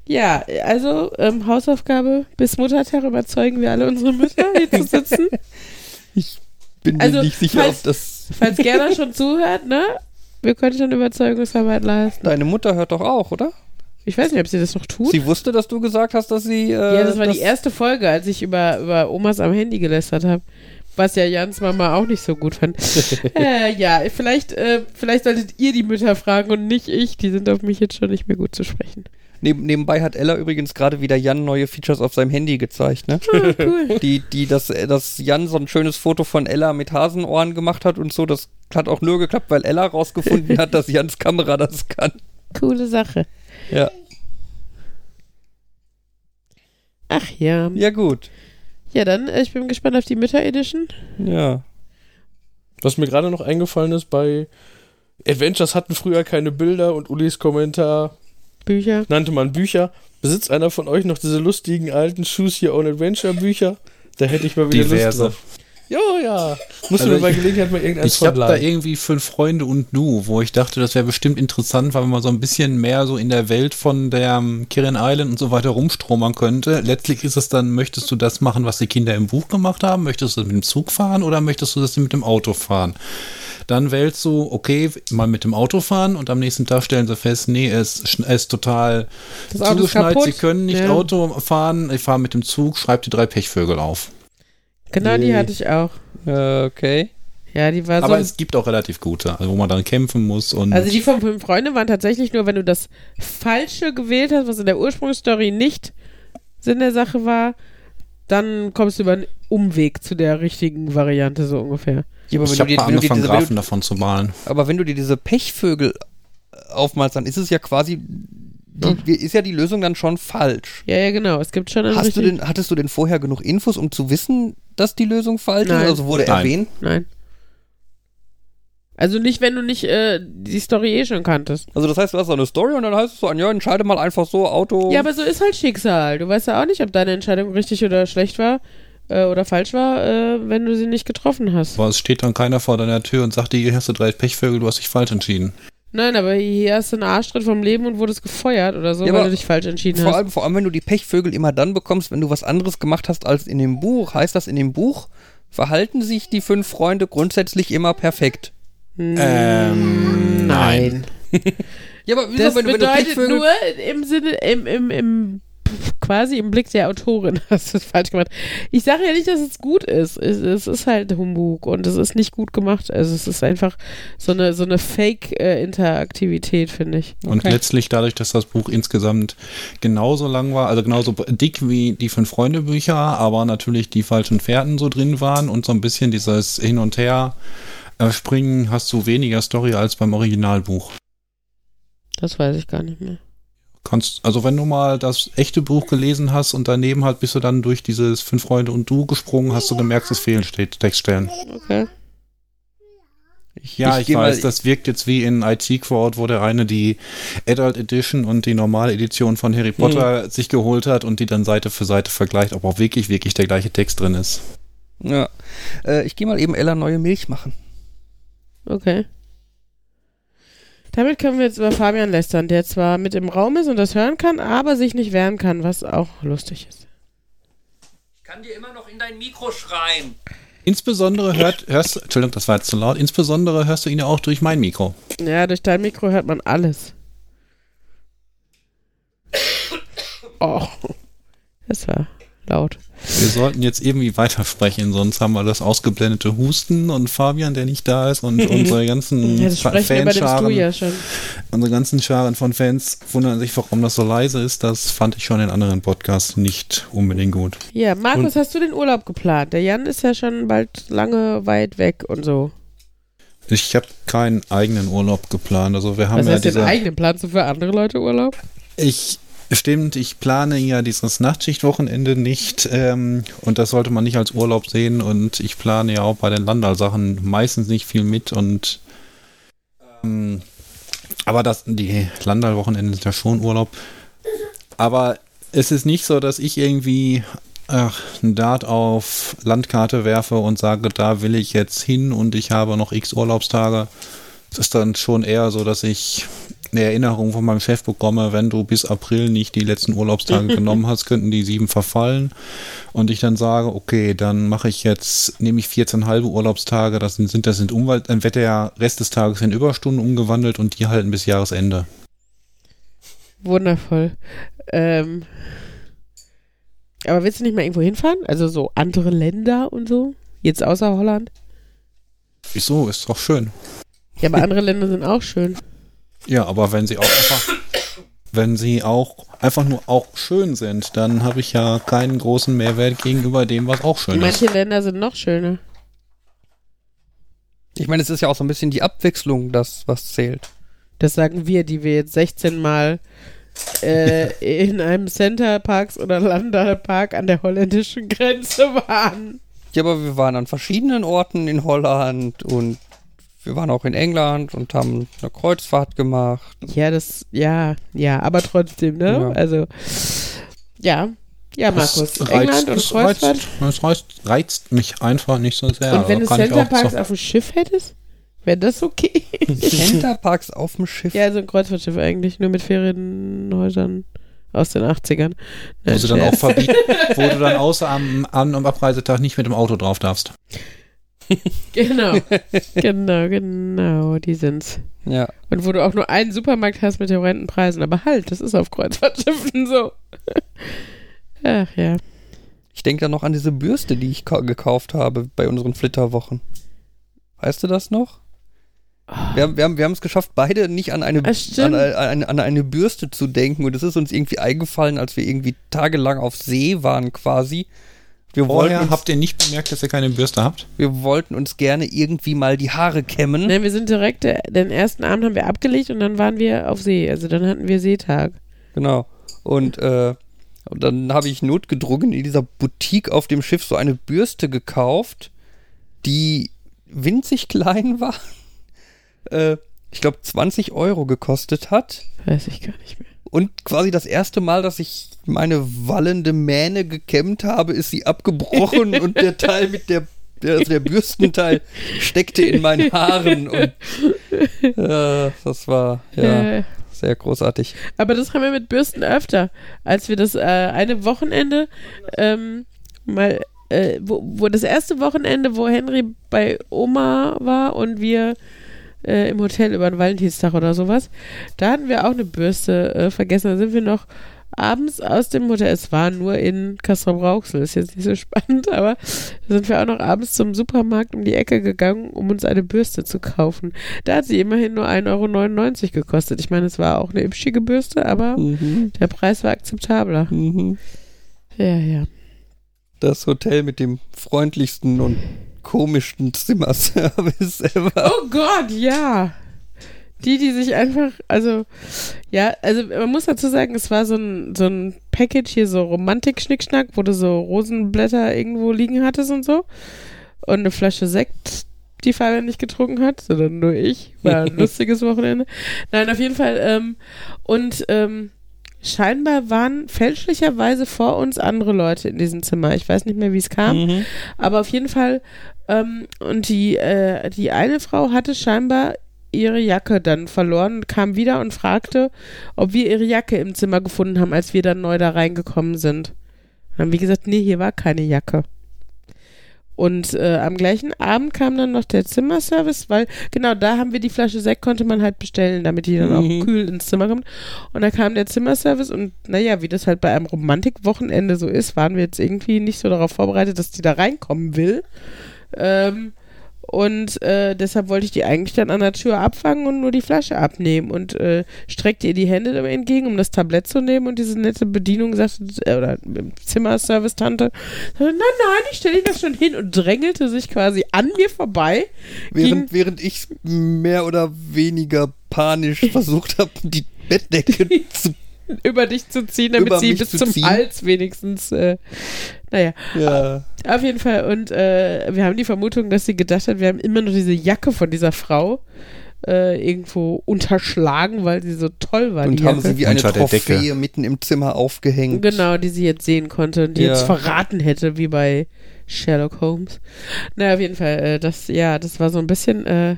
ja, also ähm, Hausaufgabe bis Muttertag überzeugen wir alle unsere Mütter, hier zu sitzen. Bin Also, mir nicht sicher, falls- ob das. Falls Gerda schon zuhört, ne? Wir können schon Überzeugungsarbeit leisten. Deine Mutter hört doch auch, oder? Ich weiß nicht, ob sie das noch tut. Sie wusste, dass du gesagt hast, dass sie. Äh, ja, das war die erste Folge, als ich über, über Omas am Handy gelästert habe. Was ja Jans Mama auch nicht so gut fand. äh, ja, vielleicht, äh, vielleicht solltet ihr die Mütter fragen und nicht ich. Die sind auf mich jetzt schon nicht mehr gut zu sprechen. Neben, nebenbei hat Ella übrigens gerade wieder Jan neue Features auf seinem Handy gezeigt, ne? Ah, cool. Die, die, dass, dass Jan so ein schönes Foto von Ella mit Hasenohren gemacht hat und so, das hat auch nur geklappt, weil Ella rausgefunden hat, dass Jans Kamera das kann. Coole Sache. Ja. Ach ja. Ja, gut. Ja, dann, äh, ich bin gespannt auf die Mütter-Edition. Ja. Was mir gerade noch eingefallen ist, bei Adventures hatten früher keine Bilder und Ulis Kommentar Bücher. nannte man Bücher. Besitzt einer von euch noch diese lustigen alten Choose Your Own Adventure Bücher? Da hätte ich mal wieder Diverse. Lust drauf. Ja, ja. Musst Also du mir bei ich- Gelegenheit mal irgendeins Ich habe da irgendwie fünf Freunde und du, wo ich dachte, das wäre bestimmt interessant, weil man so ein bisschen mehr so in der Welt von der ähm, Kirin Island und so weiter rumstromern könnte. Letztlich ist es dann, möchtest du das machen, was die Kinder im Buch gemacht haben? Möchtest du das mit dem Zug fahren oder möchtest du das mit dem Auto fahren? Dann wählst du, okay, mal mit dem Auto fahren und am nächsten Tag stellen sie fest, nee, es ist, total zugeschneit, sie können nicht Ja. Auto fahren, ich fahre mit dem Zug, schreib die drei Pechvögel auf. Genau, die Yay. hatte ich auch. Äh, okay. Ja, die war Aber so. es gibt auch relativ gute, also wo man dann kämpfen muss und Also die von fünf Freunde waren tatsächlich nur, wenn du das Falsche gewählt hast, was in der Ursprungsstory nicht Sinn der Sache war, dann kommst du über einen Umweg zu der richtigen Variante, so ungefähr. Ja, aber ich wenn, du habe dir, mal angefangen, diese, Grafen du, davon zu malen. aber wenn du dir diese Pechvögel aufmalst, dann ist es ja quasi, die, ist ja die Lösung dann schon falsch. Ja, ja, genau. Es gibt schon einen Hast du denn, hattest du denn vorher genug Infos, um zu wissen, dass die Lösung falsch Nein. ist? Also wurde Nein. erwähnt? Nein. Also nicht, wenn du nicht äh, die Story eh schon kanntest. Also das heißt, du hast so eine Story und dann heißt es so, ja, entscheide mal einfach so, Auto. Ja, aber so ist halt Schicksal. Du weißt ja auch nicht, ob deine Entscheidung richtig oder schlecht war äh, oder falsch war, äh, wenn du sie nicht getroffen hast. Aber es steht dann keiner vor deiner Tür und sagt dir, hier hast du drei Pechvögel, du hast dich falsch entschieden. Nein, aber hier hast du einen Arschtritt vom Leben und wurdest gefeuert oder so, Ja, weil aber du dich falsch entschieden vor hast. allem, vor allem, wenn du die Pechvögel immer dann bekommst, wenn du was anderes gemacht hast als in dem Buch, heißt das in dem Buch, verhalten sich die fünf Freunde grundsätzlich immer perfekt. Ähm, nein. Ja, aber wieso, Das wenn, du- wenn du bedeutet Pechvögel nur im Sinne, im, im, im quasi im Blick der Autorin hast du es falsch gemacht. Ich sage ja nicht, dass es gut ist. Es, es ist halt Humbug und es ist nicht gut gemacht. Also es ist einfach so eine, so eine Fake-Interaktivität, finde ich. Und Okay. letztlich dadurch, dass das Buch insgesamt genauso lang war, also genauso dick wie die Fünf-Freunde-Bücher, aber natürlich die falschen Fährten so drin waren und so ein bisschen dieses Hin und Her äh, springen, hast du weniger Story als beim Originalbuch. Das weiß ich gar nicht mehr. Kannst, also wenn du mal das echte Buch gelesen hast und daneben halt bist du dann durch dieses Fünf Freunde und du gesprungen, hast du gemerkt, es fehlen Textstellen. Okay. Ja, ich, geh weiß, mal- das wirkt jetzt wie in IT Crowd, wo der eine die Adult Edition und die normale Edition von Harry Potter sich geholt hat und die dann Seite für Seite vergleicht, ob auch wirklich, wirklich der gleiche Text drin ist. Ja. Äh, ich gehe mal eben Ella neue Milch machen. Okay. Damit können wir jetzt über Fabian lästern, der zwar mit im Raum ist und das hören kann, aber sich nicht wehren kann, was auch lustig ist. Ich kann dir immer noch in dein Mikro schreien. Insbesondere hört, hörst du, Entschuldigung, das war jetzt zu laut, insbesondere hörst du ihn ja auch durch mein Mikro. Ja, durch dein Mikro hört man alles. Oh, das war laut. Wir sollten jetzt irgendwie weitersprechen, sonst haben wir das ausgeblendete Husten und Fabian, der nicht da ist und unsere ganzen Ja, Fanscharen, ja schon. unsere ganzen Scharen von Fans wundern sich, warum das so leise ist. Das fand ich schon in anderen Podcasts nicht unbedingt gut. Ja, Markus, hast du den Urlaub geplant? Der Jan ist ja schon bald lange weit weg und so. Ich habe keinen eigenen Urlaub geplant. Also wir haben Was ja heißt diese. eigenen? Planst du für andere Leute Urlaub? Ich stimmt, ich plane ja dieses Nachtschichtwochenende nicht ähm, und das sollte man nicht als Urlaub sehen und ich plane ja auch bei den Landal-Sachen meistens nicht viel mit und ähm, aber das die Landal-Wochenende ja schon Urlaub. Aber es ist nicht so, dass ich irgendwie ach, einen Dart auf Landkarte werfe und sage, da will ich jetzt hin und ich habe noch x Urlaubstage. Es ist dann schon eher so, dass ich eine Erinnerung von meinem Chef bekomme, wenn du bis April nicht die letzten Urlaubstage genommen hast, könnten die sieben verfallen. Und ich dann sage, okay, dann mache ich jetzt, nehme ich 14 halbe Urlaubstage, das sind, das sind Umwelt, dann wird der Rest des Tages in Überstunden umgewandelt und die halten bis Jahresende. Wundervoll. Ähm, aber willst du nicht mal irgendwo hinfahren? Also so andere Länder und so? Jetzt außer Holland? Wieso? Ist doch schön. Ja, aber andere Länder sind auch schön. Ja, aber wenn sie auch einfach, wenn sie auch einfach nur auch schön sind, dann habe ich ja keinen großen Mehrwert gegenüber dem, was auch schön ist. Manche Länder sind noch schöner. Ich meine, es ist ja auch so ein bisschen die Abwechslung, das, was zählt. Das sagen wir, die wir jetzt 16 Mal äh, in einem Center Parks oder Landalpark an der holländischen Grenze waren. Ja, aber wir waren an verschiedenen Orten in Holland und wir waren auch in England und haben eine Kreuzfahrt gemacht. Ja, das, ja, ja, aber trotzdem, ne? Ja. Also, ja, ja, Markus, Das England und das Kreuzfahrt. Reizt, das reizt, reizt mich einfach nicht so sehr. und wenn du Centerparks auf dem Schiff hättest, wäre das okay? Centerparks auf dem Schiff. ja, so ein Kreuzfahrtschiff eigentlich, nur mit Ferienhäusern aus den 80ern. wo, sie dann auch verbieten, wo du dann außer am, am, am Abreisetag nicht mit dem Auto drauf darfst. Genau, genau, genau, die sind's. Ja. Und wo du auch nur einen Supermarkt hast mit horrenden Preisen. Aber halt, das ist auf Kreuzfahrtschiffen so. Ach ja. Ich denke da noch an diese Bürste, die ich ka- gekauft habe bei unseren Flitterwochen. Weißt du das noch? Wir haben wir haben wir haben es geschafft, beide nicht an eine, an, eine, an eine Bürste zu denken. Und es ist uns irgendwie eingefallen, als wir irgendwie tagelang auf See waren quasi. Wir wollten, Vorher uns, habt ihr nicht bemerkt, dass ihr keine Bürste habt? wir wollten uns gerne irgendwie mal die Haare kämmen. Nein, wir sind direkt, äh, den ersten Abend haben wir abgelegt und dann waren wir auf See. Also dann hatten wir Seetag. Genau. Und, äh, und dann habe ich notgedrungen in dieser Boutique auf dem Schiff so eine Bürste gekauft, die winzig klein war. äh, ich glaube 20 Euro gekostet hat. Weiß ich gar nicht mehr. Und quasi das erste Mal, dass ich meine wallende Mähne gekämmt habe, ist sie abgebrochen und der Teil mit der, der, also der Bürstenteil steckte in meinen Haaren. Und äh, das war ja sehr großartig. aber das haben wir mit Bürsten öfter. Als wir das äh, eine Wochenende ähm, mal, äh, wo, wo das erste Wochenende, wo Henry bei Oma war und wir äh, im Hotel über den Valentinstag oder sowas, da hatten wir auch eine Bürste äh, vergessen. Da sind wir noch abends aus dem Hotel, es war nur in Castrop-Rauxel, ist jetzt nicht so spannend, aber da sind wir auch noch abends zum Supermarkt um die Ecke gegangen, um uns eine Bürste zu kaufen. Da hat sie immerhin nur 1,99 Euro gekostet. Ich meine, es war auch eine hübschige Bürste, aber Mhm. der Preis war akzeptabler. Mhm. Ja, ja. das Hotel mit dem freundlichsten und komischsten Zimmerservice ever. Oh Gott, ja. Die, die sich einfach, also, ja, also man muss dazu sagen, es war so ein, so ein Package hier, so Romantik-Schnickschnack, wo du so Rosenblätter irgendwo liegen hattest und so. Und eine Flasche Sekt, die Fabian nicht getrunken hat, sondern nur ich. War ein lustiges Wochenende. Nein, auf jeden Fall. Ähm, und ähm, scheinbar waren fälschlicherweise vor uns andere Leute in diesem Zimmer. Ich weiß nicht mehr, wie es kam. Mhm. Aber auf jeden Fall, ähm, und die, äh, die eine Frau hatte scheinbar ihre Jacke dann verloren und kam wieder und fragte, ob wir ihre Jacke im Zimmer gefunden haben, als wir dann neu da reingekommen sind. Dann haben wir gesagt, nee, hier war keine Jacke. Und äh, am gleichen Abend kam dann noch der Zimmerservice, weil genau da haben wir die Flasche Sekt, konnte man halt bestellen, damit die dann Mhm. auch kühl ins Zimmer kommt. Und da kam der Zimmerservice und naja, wie das halt bei einem Romantikwochenende so ist, waren wir jetzt irgendwie nicht so darauf vorbereitet, dass die da reinkommen will. Ähm, und äh, deshalb wollte ich die eigentlich dann an der Tür abfangen und nur die Flasche abnehmen und äh, streckte ihr die Hände entgegen, um das Tablett zu nehmen und diese nette Bedienung sagte, äh, oder Zimmerservice-Tante, sagte, nein, nein, ich stelle das schon hin und drängelte sich quasi an mir vorbei. Während, während ich mehr oder weniger panisch versucht habe, die Bettdecke zu. Über dich zu ziehen, damit Über sie bis zu zum ziehen. Hals wenigstens, äh, naja, Ja. auf jeden Fall. Und äh, wir haben die Vermutung, dass sie gedacht hat, wir haben immer noch diese Jacke von dieser Frau äh, irgendwo unterschlagen, weil sie so toll war. Und die haben Jacke. sie wie eine Unter der Decke. Trophäe mitten im Zimmer aufgehängt. Genau, die sie jetzt sehen konnte und die Ja. jetzt verraten hätte, wie bei Sherlock Holmes. Na, auf jeden Fall, äh, das, ja, das war so ein bisschen, äh,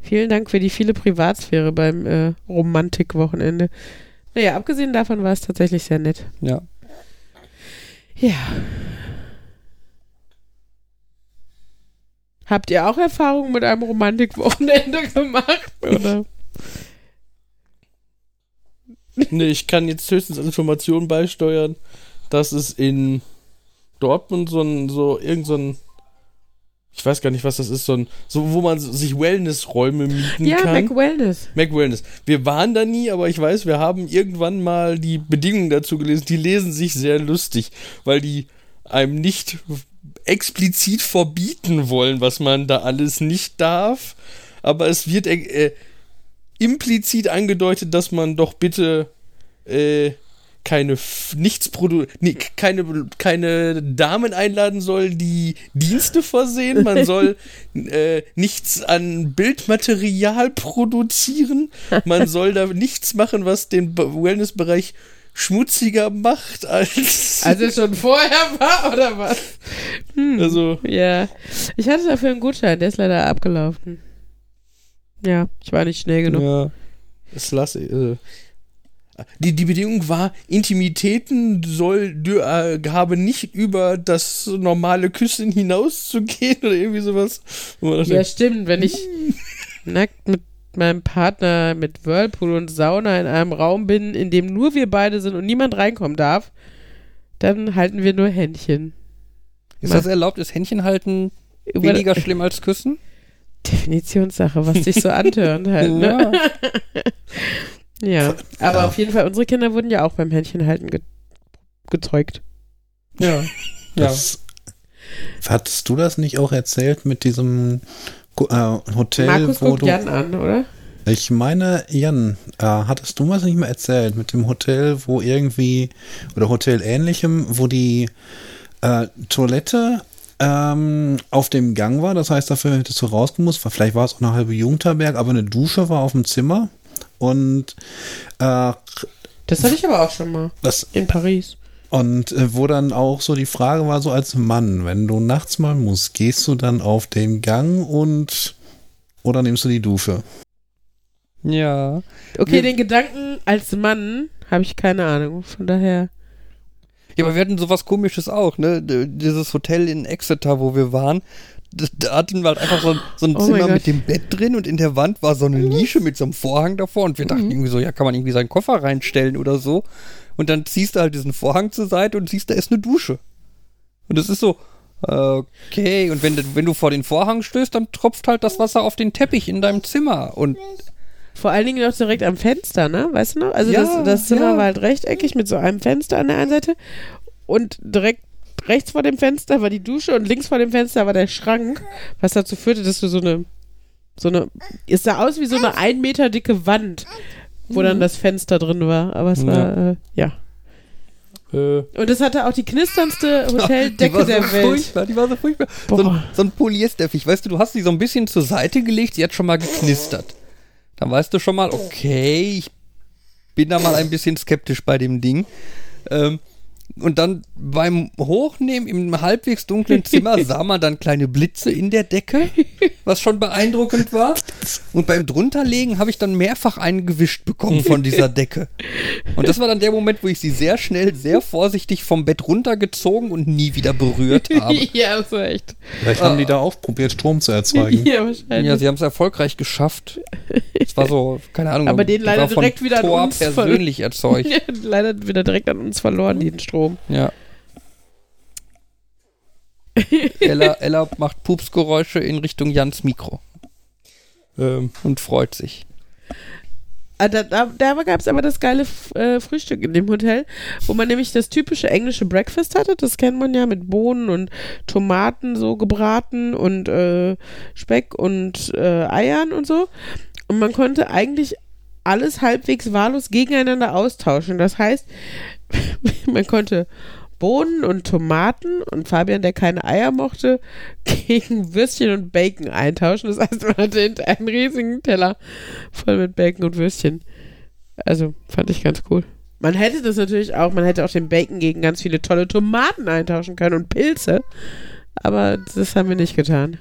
vielen Dank für die viele Privatsphäre beim äh, Romantikwochenende. Naja, abgesehen davon war es tatsächlich sehr nett. Ja. Ja. Habt ihr auch Erfahrungen mit einem Romantikwochenende gemacht? Oder? Nee, ich kann jetzt höchstens Informationen beisteuern, dass es in Dortmund so ein, so irgend so ein, ich weiß gar nicht, was das ist, so ein, so, wo man sich Wellnessräume mieten Ja, kann. Mac Wellness. Mac Wellness. Wir waren da nie, aber ich weiß, wir haben irgendwann mal die Bedingungen dazu gelesen. Die lesen sich sehr lustig, weil die einem nicht explizit verbieten wollen, was man da alles nicht darf. Aber es wird äh, äh, implizit angedeutet, dass man doch bitte äh, keine F- nichts produ nee, keine keine Damen einladen soll, die Dienste versehen. Man soll äh, nichts an Bildmaterial produzieren. Man soll da nichts machen, was den Be- Wellnessbereich schmutziger macht als Also schon vorher war, oder was? Hm. also Ja. Ich hatte dafür einen Gutschein, der ist leider abgelaufen. Ja, ich war nicht schnell genug. ja. Das lasse äh, die, die Bedingung war, Intimitäten soll dür- äh, habe nicht über das normale Küssen hinauszugehen oder irgendwie sowas. Ja, stimmt. Wenn ich nackt mit meinem Partner mit Whirlpool und Sauna in einem Raum bin, in dem nur wir beide sind und niemand reinkommen darf, dann halten wir nur Händchen. Ist das erlaubt? Ist Händchen halten Über- weniger schlimm als Küssen? Definitionssache, was sich so antört halt. Ne? Ja. aber Ja. auf jeden Fall, unsere Kinder wurden ja auch beim Händchenhalten ge gezeugt. Ja. Ja. Das, Hattest du das nicht auch erzählt mit diesem äh, Hotel, Markus wo guckt du. Jan an, oder? Ich meine, Jan, äh, hattest du was nicht mehr erzählt mit dem Hotel, wo irgendwie, oder Hotel ähnlichem, wo die äh, Toilette ähm, auf dem Gang war, das heißt, dafür hättest du rausgemusst, vielleicht war es auch eine halbe Jugendherberg, aber eine Dusche war auf dem Zimmer und äh, Das hatte ich aber auch schon mal. das In Paris. und äh, wo dann auch so die Frage war, so als Mann, wenn du nachts mal musst, gehst du dann auf den Gang und oder nimmst du die Dusche? ja. Okay, Wir- den Gedanken als Mann habe ich keine Ahnung. Von daher. Ja, aber wir hatten sowas komisches auch, ne? Dieses Hotel in Exeter, wo wir waren, da, hatten wir halt einfach so ein, so ein Oh Zimmer mit dem Bett drin und in der Wand war so eine Nische mit so einem Vorhang davor und wir dachten Mhm. irgendwie so, ja, kann man irgendwie seinen Koffer reinstellen oder so. Und dann ziehst du halt diesen Vorhang zur Seite und siehst, da ist eine Dusche. Und es ist so, okay, und wenn, du- wenn du vor den Vorhang stößt, dann tropft halt das Wasser auf den Teppich in deinem Zimmer. Und Vor allen Dingen noch direkt am Fenster, ne? Weißt du noch? Also Ja, das, das Zimmer ja. war halt rechteckig mit so einem Fenster an der einen Seite und direkt rechts vor dem Fenster war die Dusche und links vor dem Fenster war der Schrank, was dazu führte, dass du so eine, so eine, es sah aus wie so eine ein Meter dicke Wand, wo dann das Fenster drin war, aber es war, äh, ja. Äh, Und es hatte auch die knisterndste die Hoteldecke so der Welt. furchtbar, die war so furchtbar. So ein, Boah. so ein Polyesterfisch, weißt du, du hast sie so ein bisschen zur Seite gelegt, sie hat schon mal geknistert. Dann weißt du schon mal, okay, ich bin da mal ein bisschen skeptisch bei dem Ding. Ähm, und dann beim Hochnehmen im halbwegs dunklen Zimmer sah man dann kleine Blitze in der Decke, was schon beeindruckend war. Und beim drunterlegen habe ich dann mehrfach einen gewischt bekommen von dieser Decke. Und das war dann der Moment, wo ich sie sehr schnell, sehr vorsichtig vom Bett runtergezogen und nie wieder berührt habe. ja, das war echt. Vielleicht haben die da auch probiert, Strom zu erzeugen. Ja, wahrscheinlich. Ja, sie haben es erfolgreich geschafft. Es war so, keine Ahnung. Aber den das leider war von direkt wieder an Thor uns persönlich erzeugt. Leider wieder direkt an uns verloren, den Strom. Ja. Ella, Ella macht Pupsgeräusche in Richtung Jans Mikro ähm, und freut sich. Ah, Da, da, da gab es aber das geile F- äh, Frühstück in dem Hotel, wo man nämlich das typische englische Breakfast hatte. Das kennt man ja mit Bohnen und Tomaten so gebraten und äh, Speck und äh, Eiern und so. Und man konnte eigentlich alles halbwegs wahllos gegeneinander austauschen. Das heißt, man konnte Bohnen und Tomaten und Fabian, der keine Eier mochte, gegen Würstchen und Bacon eintauschen. Das heißt, man hatte hinter einen riesigen Teller voll mit Bacon und Würstchen. Also fand ich ganz cool. Man hätte das natürlich auch, man hätte auch den Bacon gegen ganz viele tolle Tomaten eintauschen können und Pilze. Aber das haben wir nicht getan.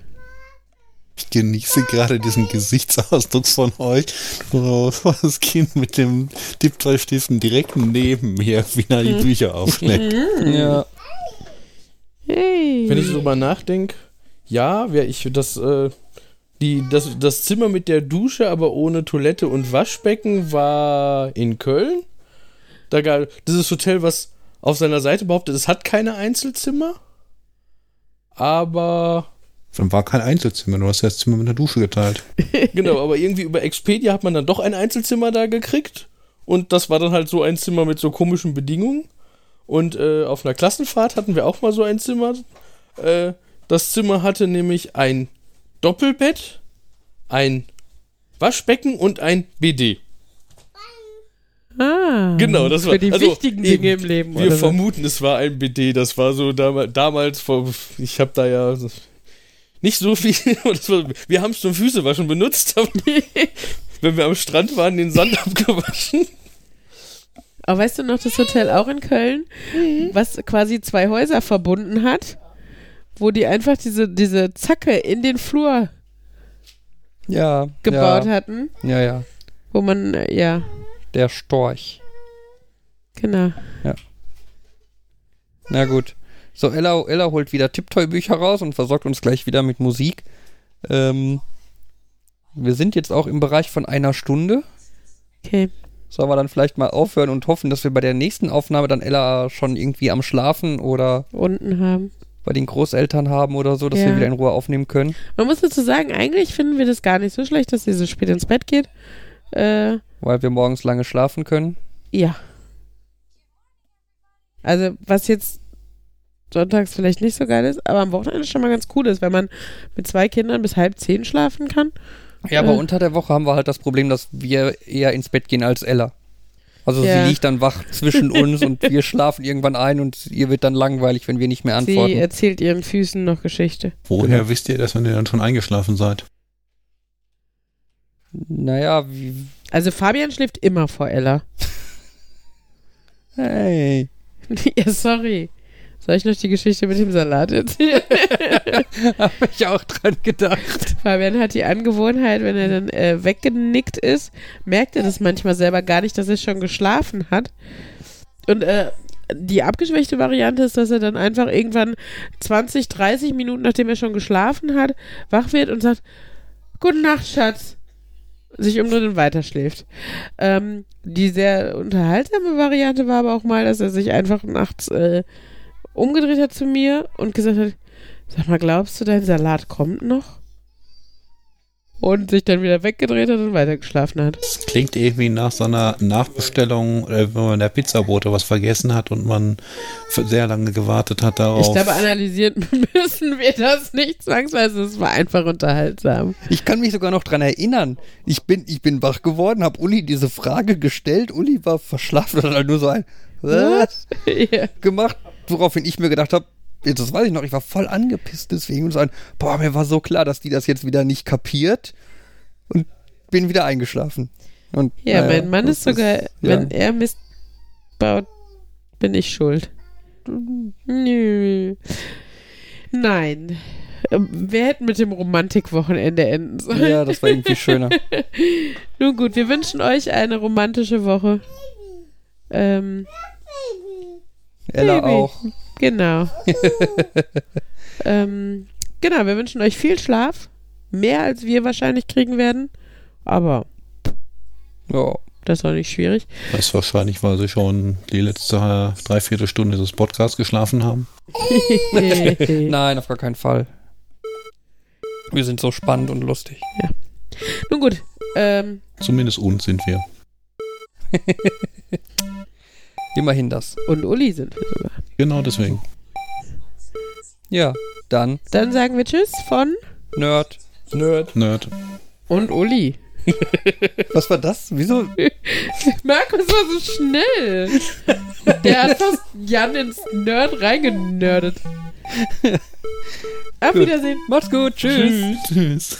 Ich genieße gerade diesen Gesichtsausdruck von euch, wo das Kind mit dem Tipptoy-Stiften direkt neben mir wieder die Bücher aufschlägt. Ja. Hey. wenn ich so drüber nachdenke, ja, wäre ich das, äh, die, das, das Zimmer mit der Dusche, aber ohne Toilette und Waschbecken war in Köln. Da gab dieses Hotel, was auf seiner Seite behauptet, es hat keine Einzelzimmer. Aber Dann war kein Einzelzimmer, du hast ja das Zimmer mit einer Dusche geteilt. Genau, aber irgendwie über Expedia hat man dann doch ein Einzelzimmer da gekriegt. Und das war dann halt so ein Zimmer mit so komischen Bedingungen. Und äh, auf einer Klassenfahrt hatten wir auch mal so ein Zimmer. Äh, das Zimmer hatte nämlich ein Doppelbett, ein Waschbecken und ein BD. Ah, Genau, das war für die also wichtigen eben, Dinge im Leben. Wir vermuten, es war ein BD. Das war so damals, damals vor, ich habe da ja nicht so viel. Wir haben es zum Füßewaschen benutzt, aber wenn wir am Strand waren, den Sand abgewaschen. Aber weißt du noch das Hotel auch in Köln, Mhm. was quasi zwei Häuser verbunden hat, wo die einfach diese, diese Zacke in den Flur Ja. gebaut ja, hatten, Ja, ja. wo man, äh, ja, Der Storch. genau. Na gut. So, Ella, Ella holt wieder Tipptoy-Bücher raus und versorgt uns gleich wieder mit Musik. Ähm, wir sind jetzt auch im Bereich von einer Stunde. Okay. Sollen wir dann vielleicht mal aufhören und hoffen, dass wir bei der nächsten Aufnahme dann Ella schon irgendwie am Schlafen oder Unten haben. bei den Großeltern haben oder so, dass Ja. wir wieder in Ruhe aufnehmen können. Man muss dazu sagen, eigentlich finden wir das gar nicht so schlecht, dass sie so spät ins Bett geht. Äh, Weil wir morgens lange schlafen können. ja. Also, was jetzt sonntags vielleicht nicht so geil ist, aber am Wochenende schon mal ganz cool ist, wenn man mit zwei Kindern bis halb zehn schlafen kann. Ja, aber Äh. unter der Woche haben wir halt das Problem, dass wir eher ins Bett gehen als Ella. Also Ja. sie liegt dann wach zwischen uns und wir schlafen irgendwann ein und ihr wird dann langweilig, wenn wir nicht mehr antworten. Sie erzählt ihren Füßen noch Geschichte. Woher wisst ihr das, wenn ihr dann schon eingeschlafen seid? naja, wie, Also Fabian schläft immer vor Ella. hey. ja, sorry. Soll ich noch die Geschichte mit dem Salat erzählen? Hab ich auch dran gedacht. Fabian hat die Angewohnheit, wenn er dann äh, weggenickt ist, merkt er das manchmal selber gar nicht, dass er schon geschlafen hat. Und äh, die abgeschwächte Variante ist, dass er dann einfach irgendwann 20, 30 Minuten, nachdem er schon geschlafen hat, wach wird und sagt, Gute Nacht, Schatz. Sich umdreht und weiterschläft. Ähm, die sehr unterhaltsame Variante war aber auch mal, dass er sich einfach nachts äh, umgedreht hat zu mir und gesagt hat, sag mal, glaubst du, dein Salat kommt noch? Und sich dann wieder weggedreht hat und weitergeschlafen hat. Das klingt irgendwie nach so einer Nachbestellung, äh, wenn man in der Pizzabote was vergessen hat und man sehr lange gewartet hat darauf. Ich glaube, analysieren müssen wir das nicht zwangsweise. Es war einfach unterhaltsam. Ich kann mich sogar noch dran erinnern. Ich bin, ich bin wach geworden, hab Uli diese Frage gestellt. Uli war verschlafen und hat halt nur so ein Was ja. gemacht, woraufhin ich mir gedacht habe, das weiß ich noch, ich war voll angepisst deswegen und so ein, boah, mir war so klar, dass die das jetzt wieder nicht kapiert und bin wieder eingeschlafen. Und, Ja, naja, mein Mann ist sogar, ja. wenn er Mist baut, bin ich schuld. Nö. Nein. Ähm, Wir hätten mit dem Romantikwochenende enden sollen. Ja, das war irgendwie schöner. Nun gut, wir wünschen euch eine romantische Woche. Ähm, Ella Baby. auch. genau. ähm, genau, wir wünschen euch viel Schlaf. Mehr als wir wahrscheinlich kriegen werden. Aber Ja. das auch nicht schwierig. Das ist wahrscheinlich, weil sie schon die letzte Dreiviertelstunde des Podcasts geschlafen haben. Nein, auf gar keinen Fall. Wir sind so spannend und lustig. Nun gut, ähm, Zumindest uns sind wir. Immerhin das. und Uli sind wir sogar. Genau deswegen. Ja, dann Dann sagen wir Tschüss von Nerd. Nerd. Nerd. und Uli. Was war das? Wieso? Markus war so schnell. Der hat fast Jan ins Nerd reingenördet. Auf Gut. Wiedersehen. Macht's gut. Tschüss. Tschüss.